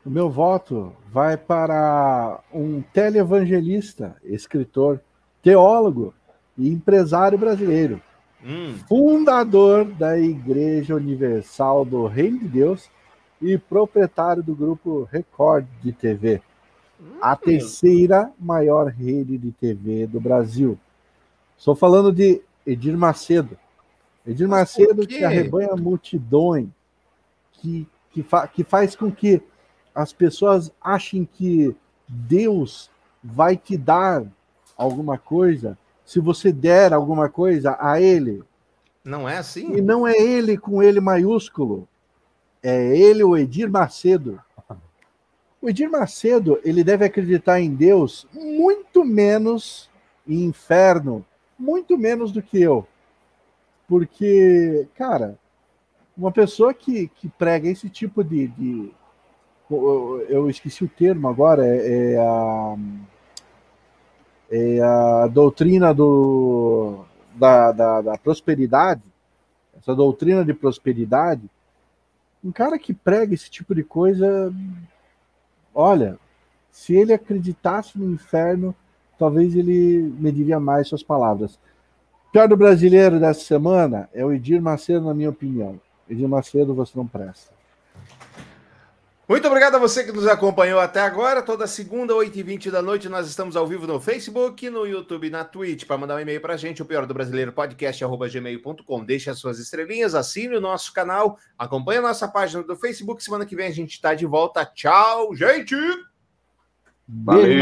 O meu voto vai para um televangelista, escritor, teólogo e empresário brasileiro, Hum, fundador da Igreja Universal do Reino de Deus e proprietário do grupo Record de TV, a terceira maior rede de TV do Brasil. Estou falando de Edir Macedo. Edir Macedo quê? que arrebanha multidões, que, que, fa- que faz com que as pessoas achem que Deus vai te dar alguma coisa se você der alguma coisa a Ele. não é assim? E não é Ele com Ele maiúsculo. É Ele, o Edir Macedo. O Edir Macedo, ele deve acreditar em Deus muito menos em inferno, muito menos do que eu. Porque, cara, uma pessoa que, que prega esse tipo de, de- eu, esqueci o termo agora, é, é a, é a doutrina do, da, da, da prosperidade, essa doutrina de prosperidade. Um cara que prega esse tipo de coisa, olha, se ele acreditasse no inferno, talvez ele mediria mais suas palavras. Pior do brasileiro dessa semana é o Edir Macedo, na minha opinião. Edir Macedo, você não presta. Muito obrigado a você que nos acompanhou até agora. Toda segunda, 8h20 da noite, nós estamos ao vivo no Facebook, no YouTube na Twitch. Para mandar um e-mail para a gente, o pior do brasileiro podcast, gmail.com. Deixe as suas estrelinhas, assine o nosso canal, acompanhe a nossa página do Facebook. Semana que vem a gente está de volta. Tchau, gente! Beijo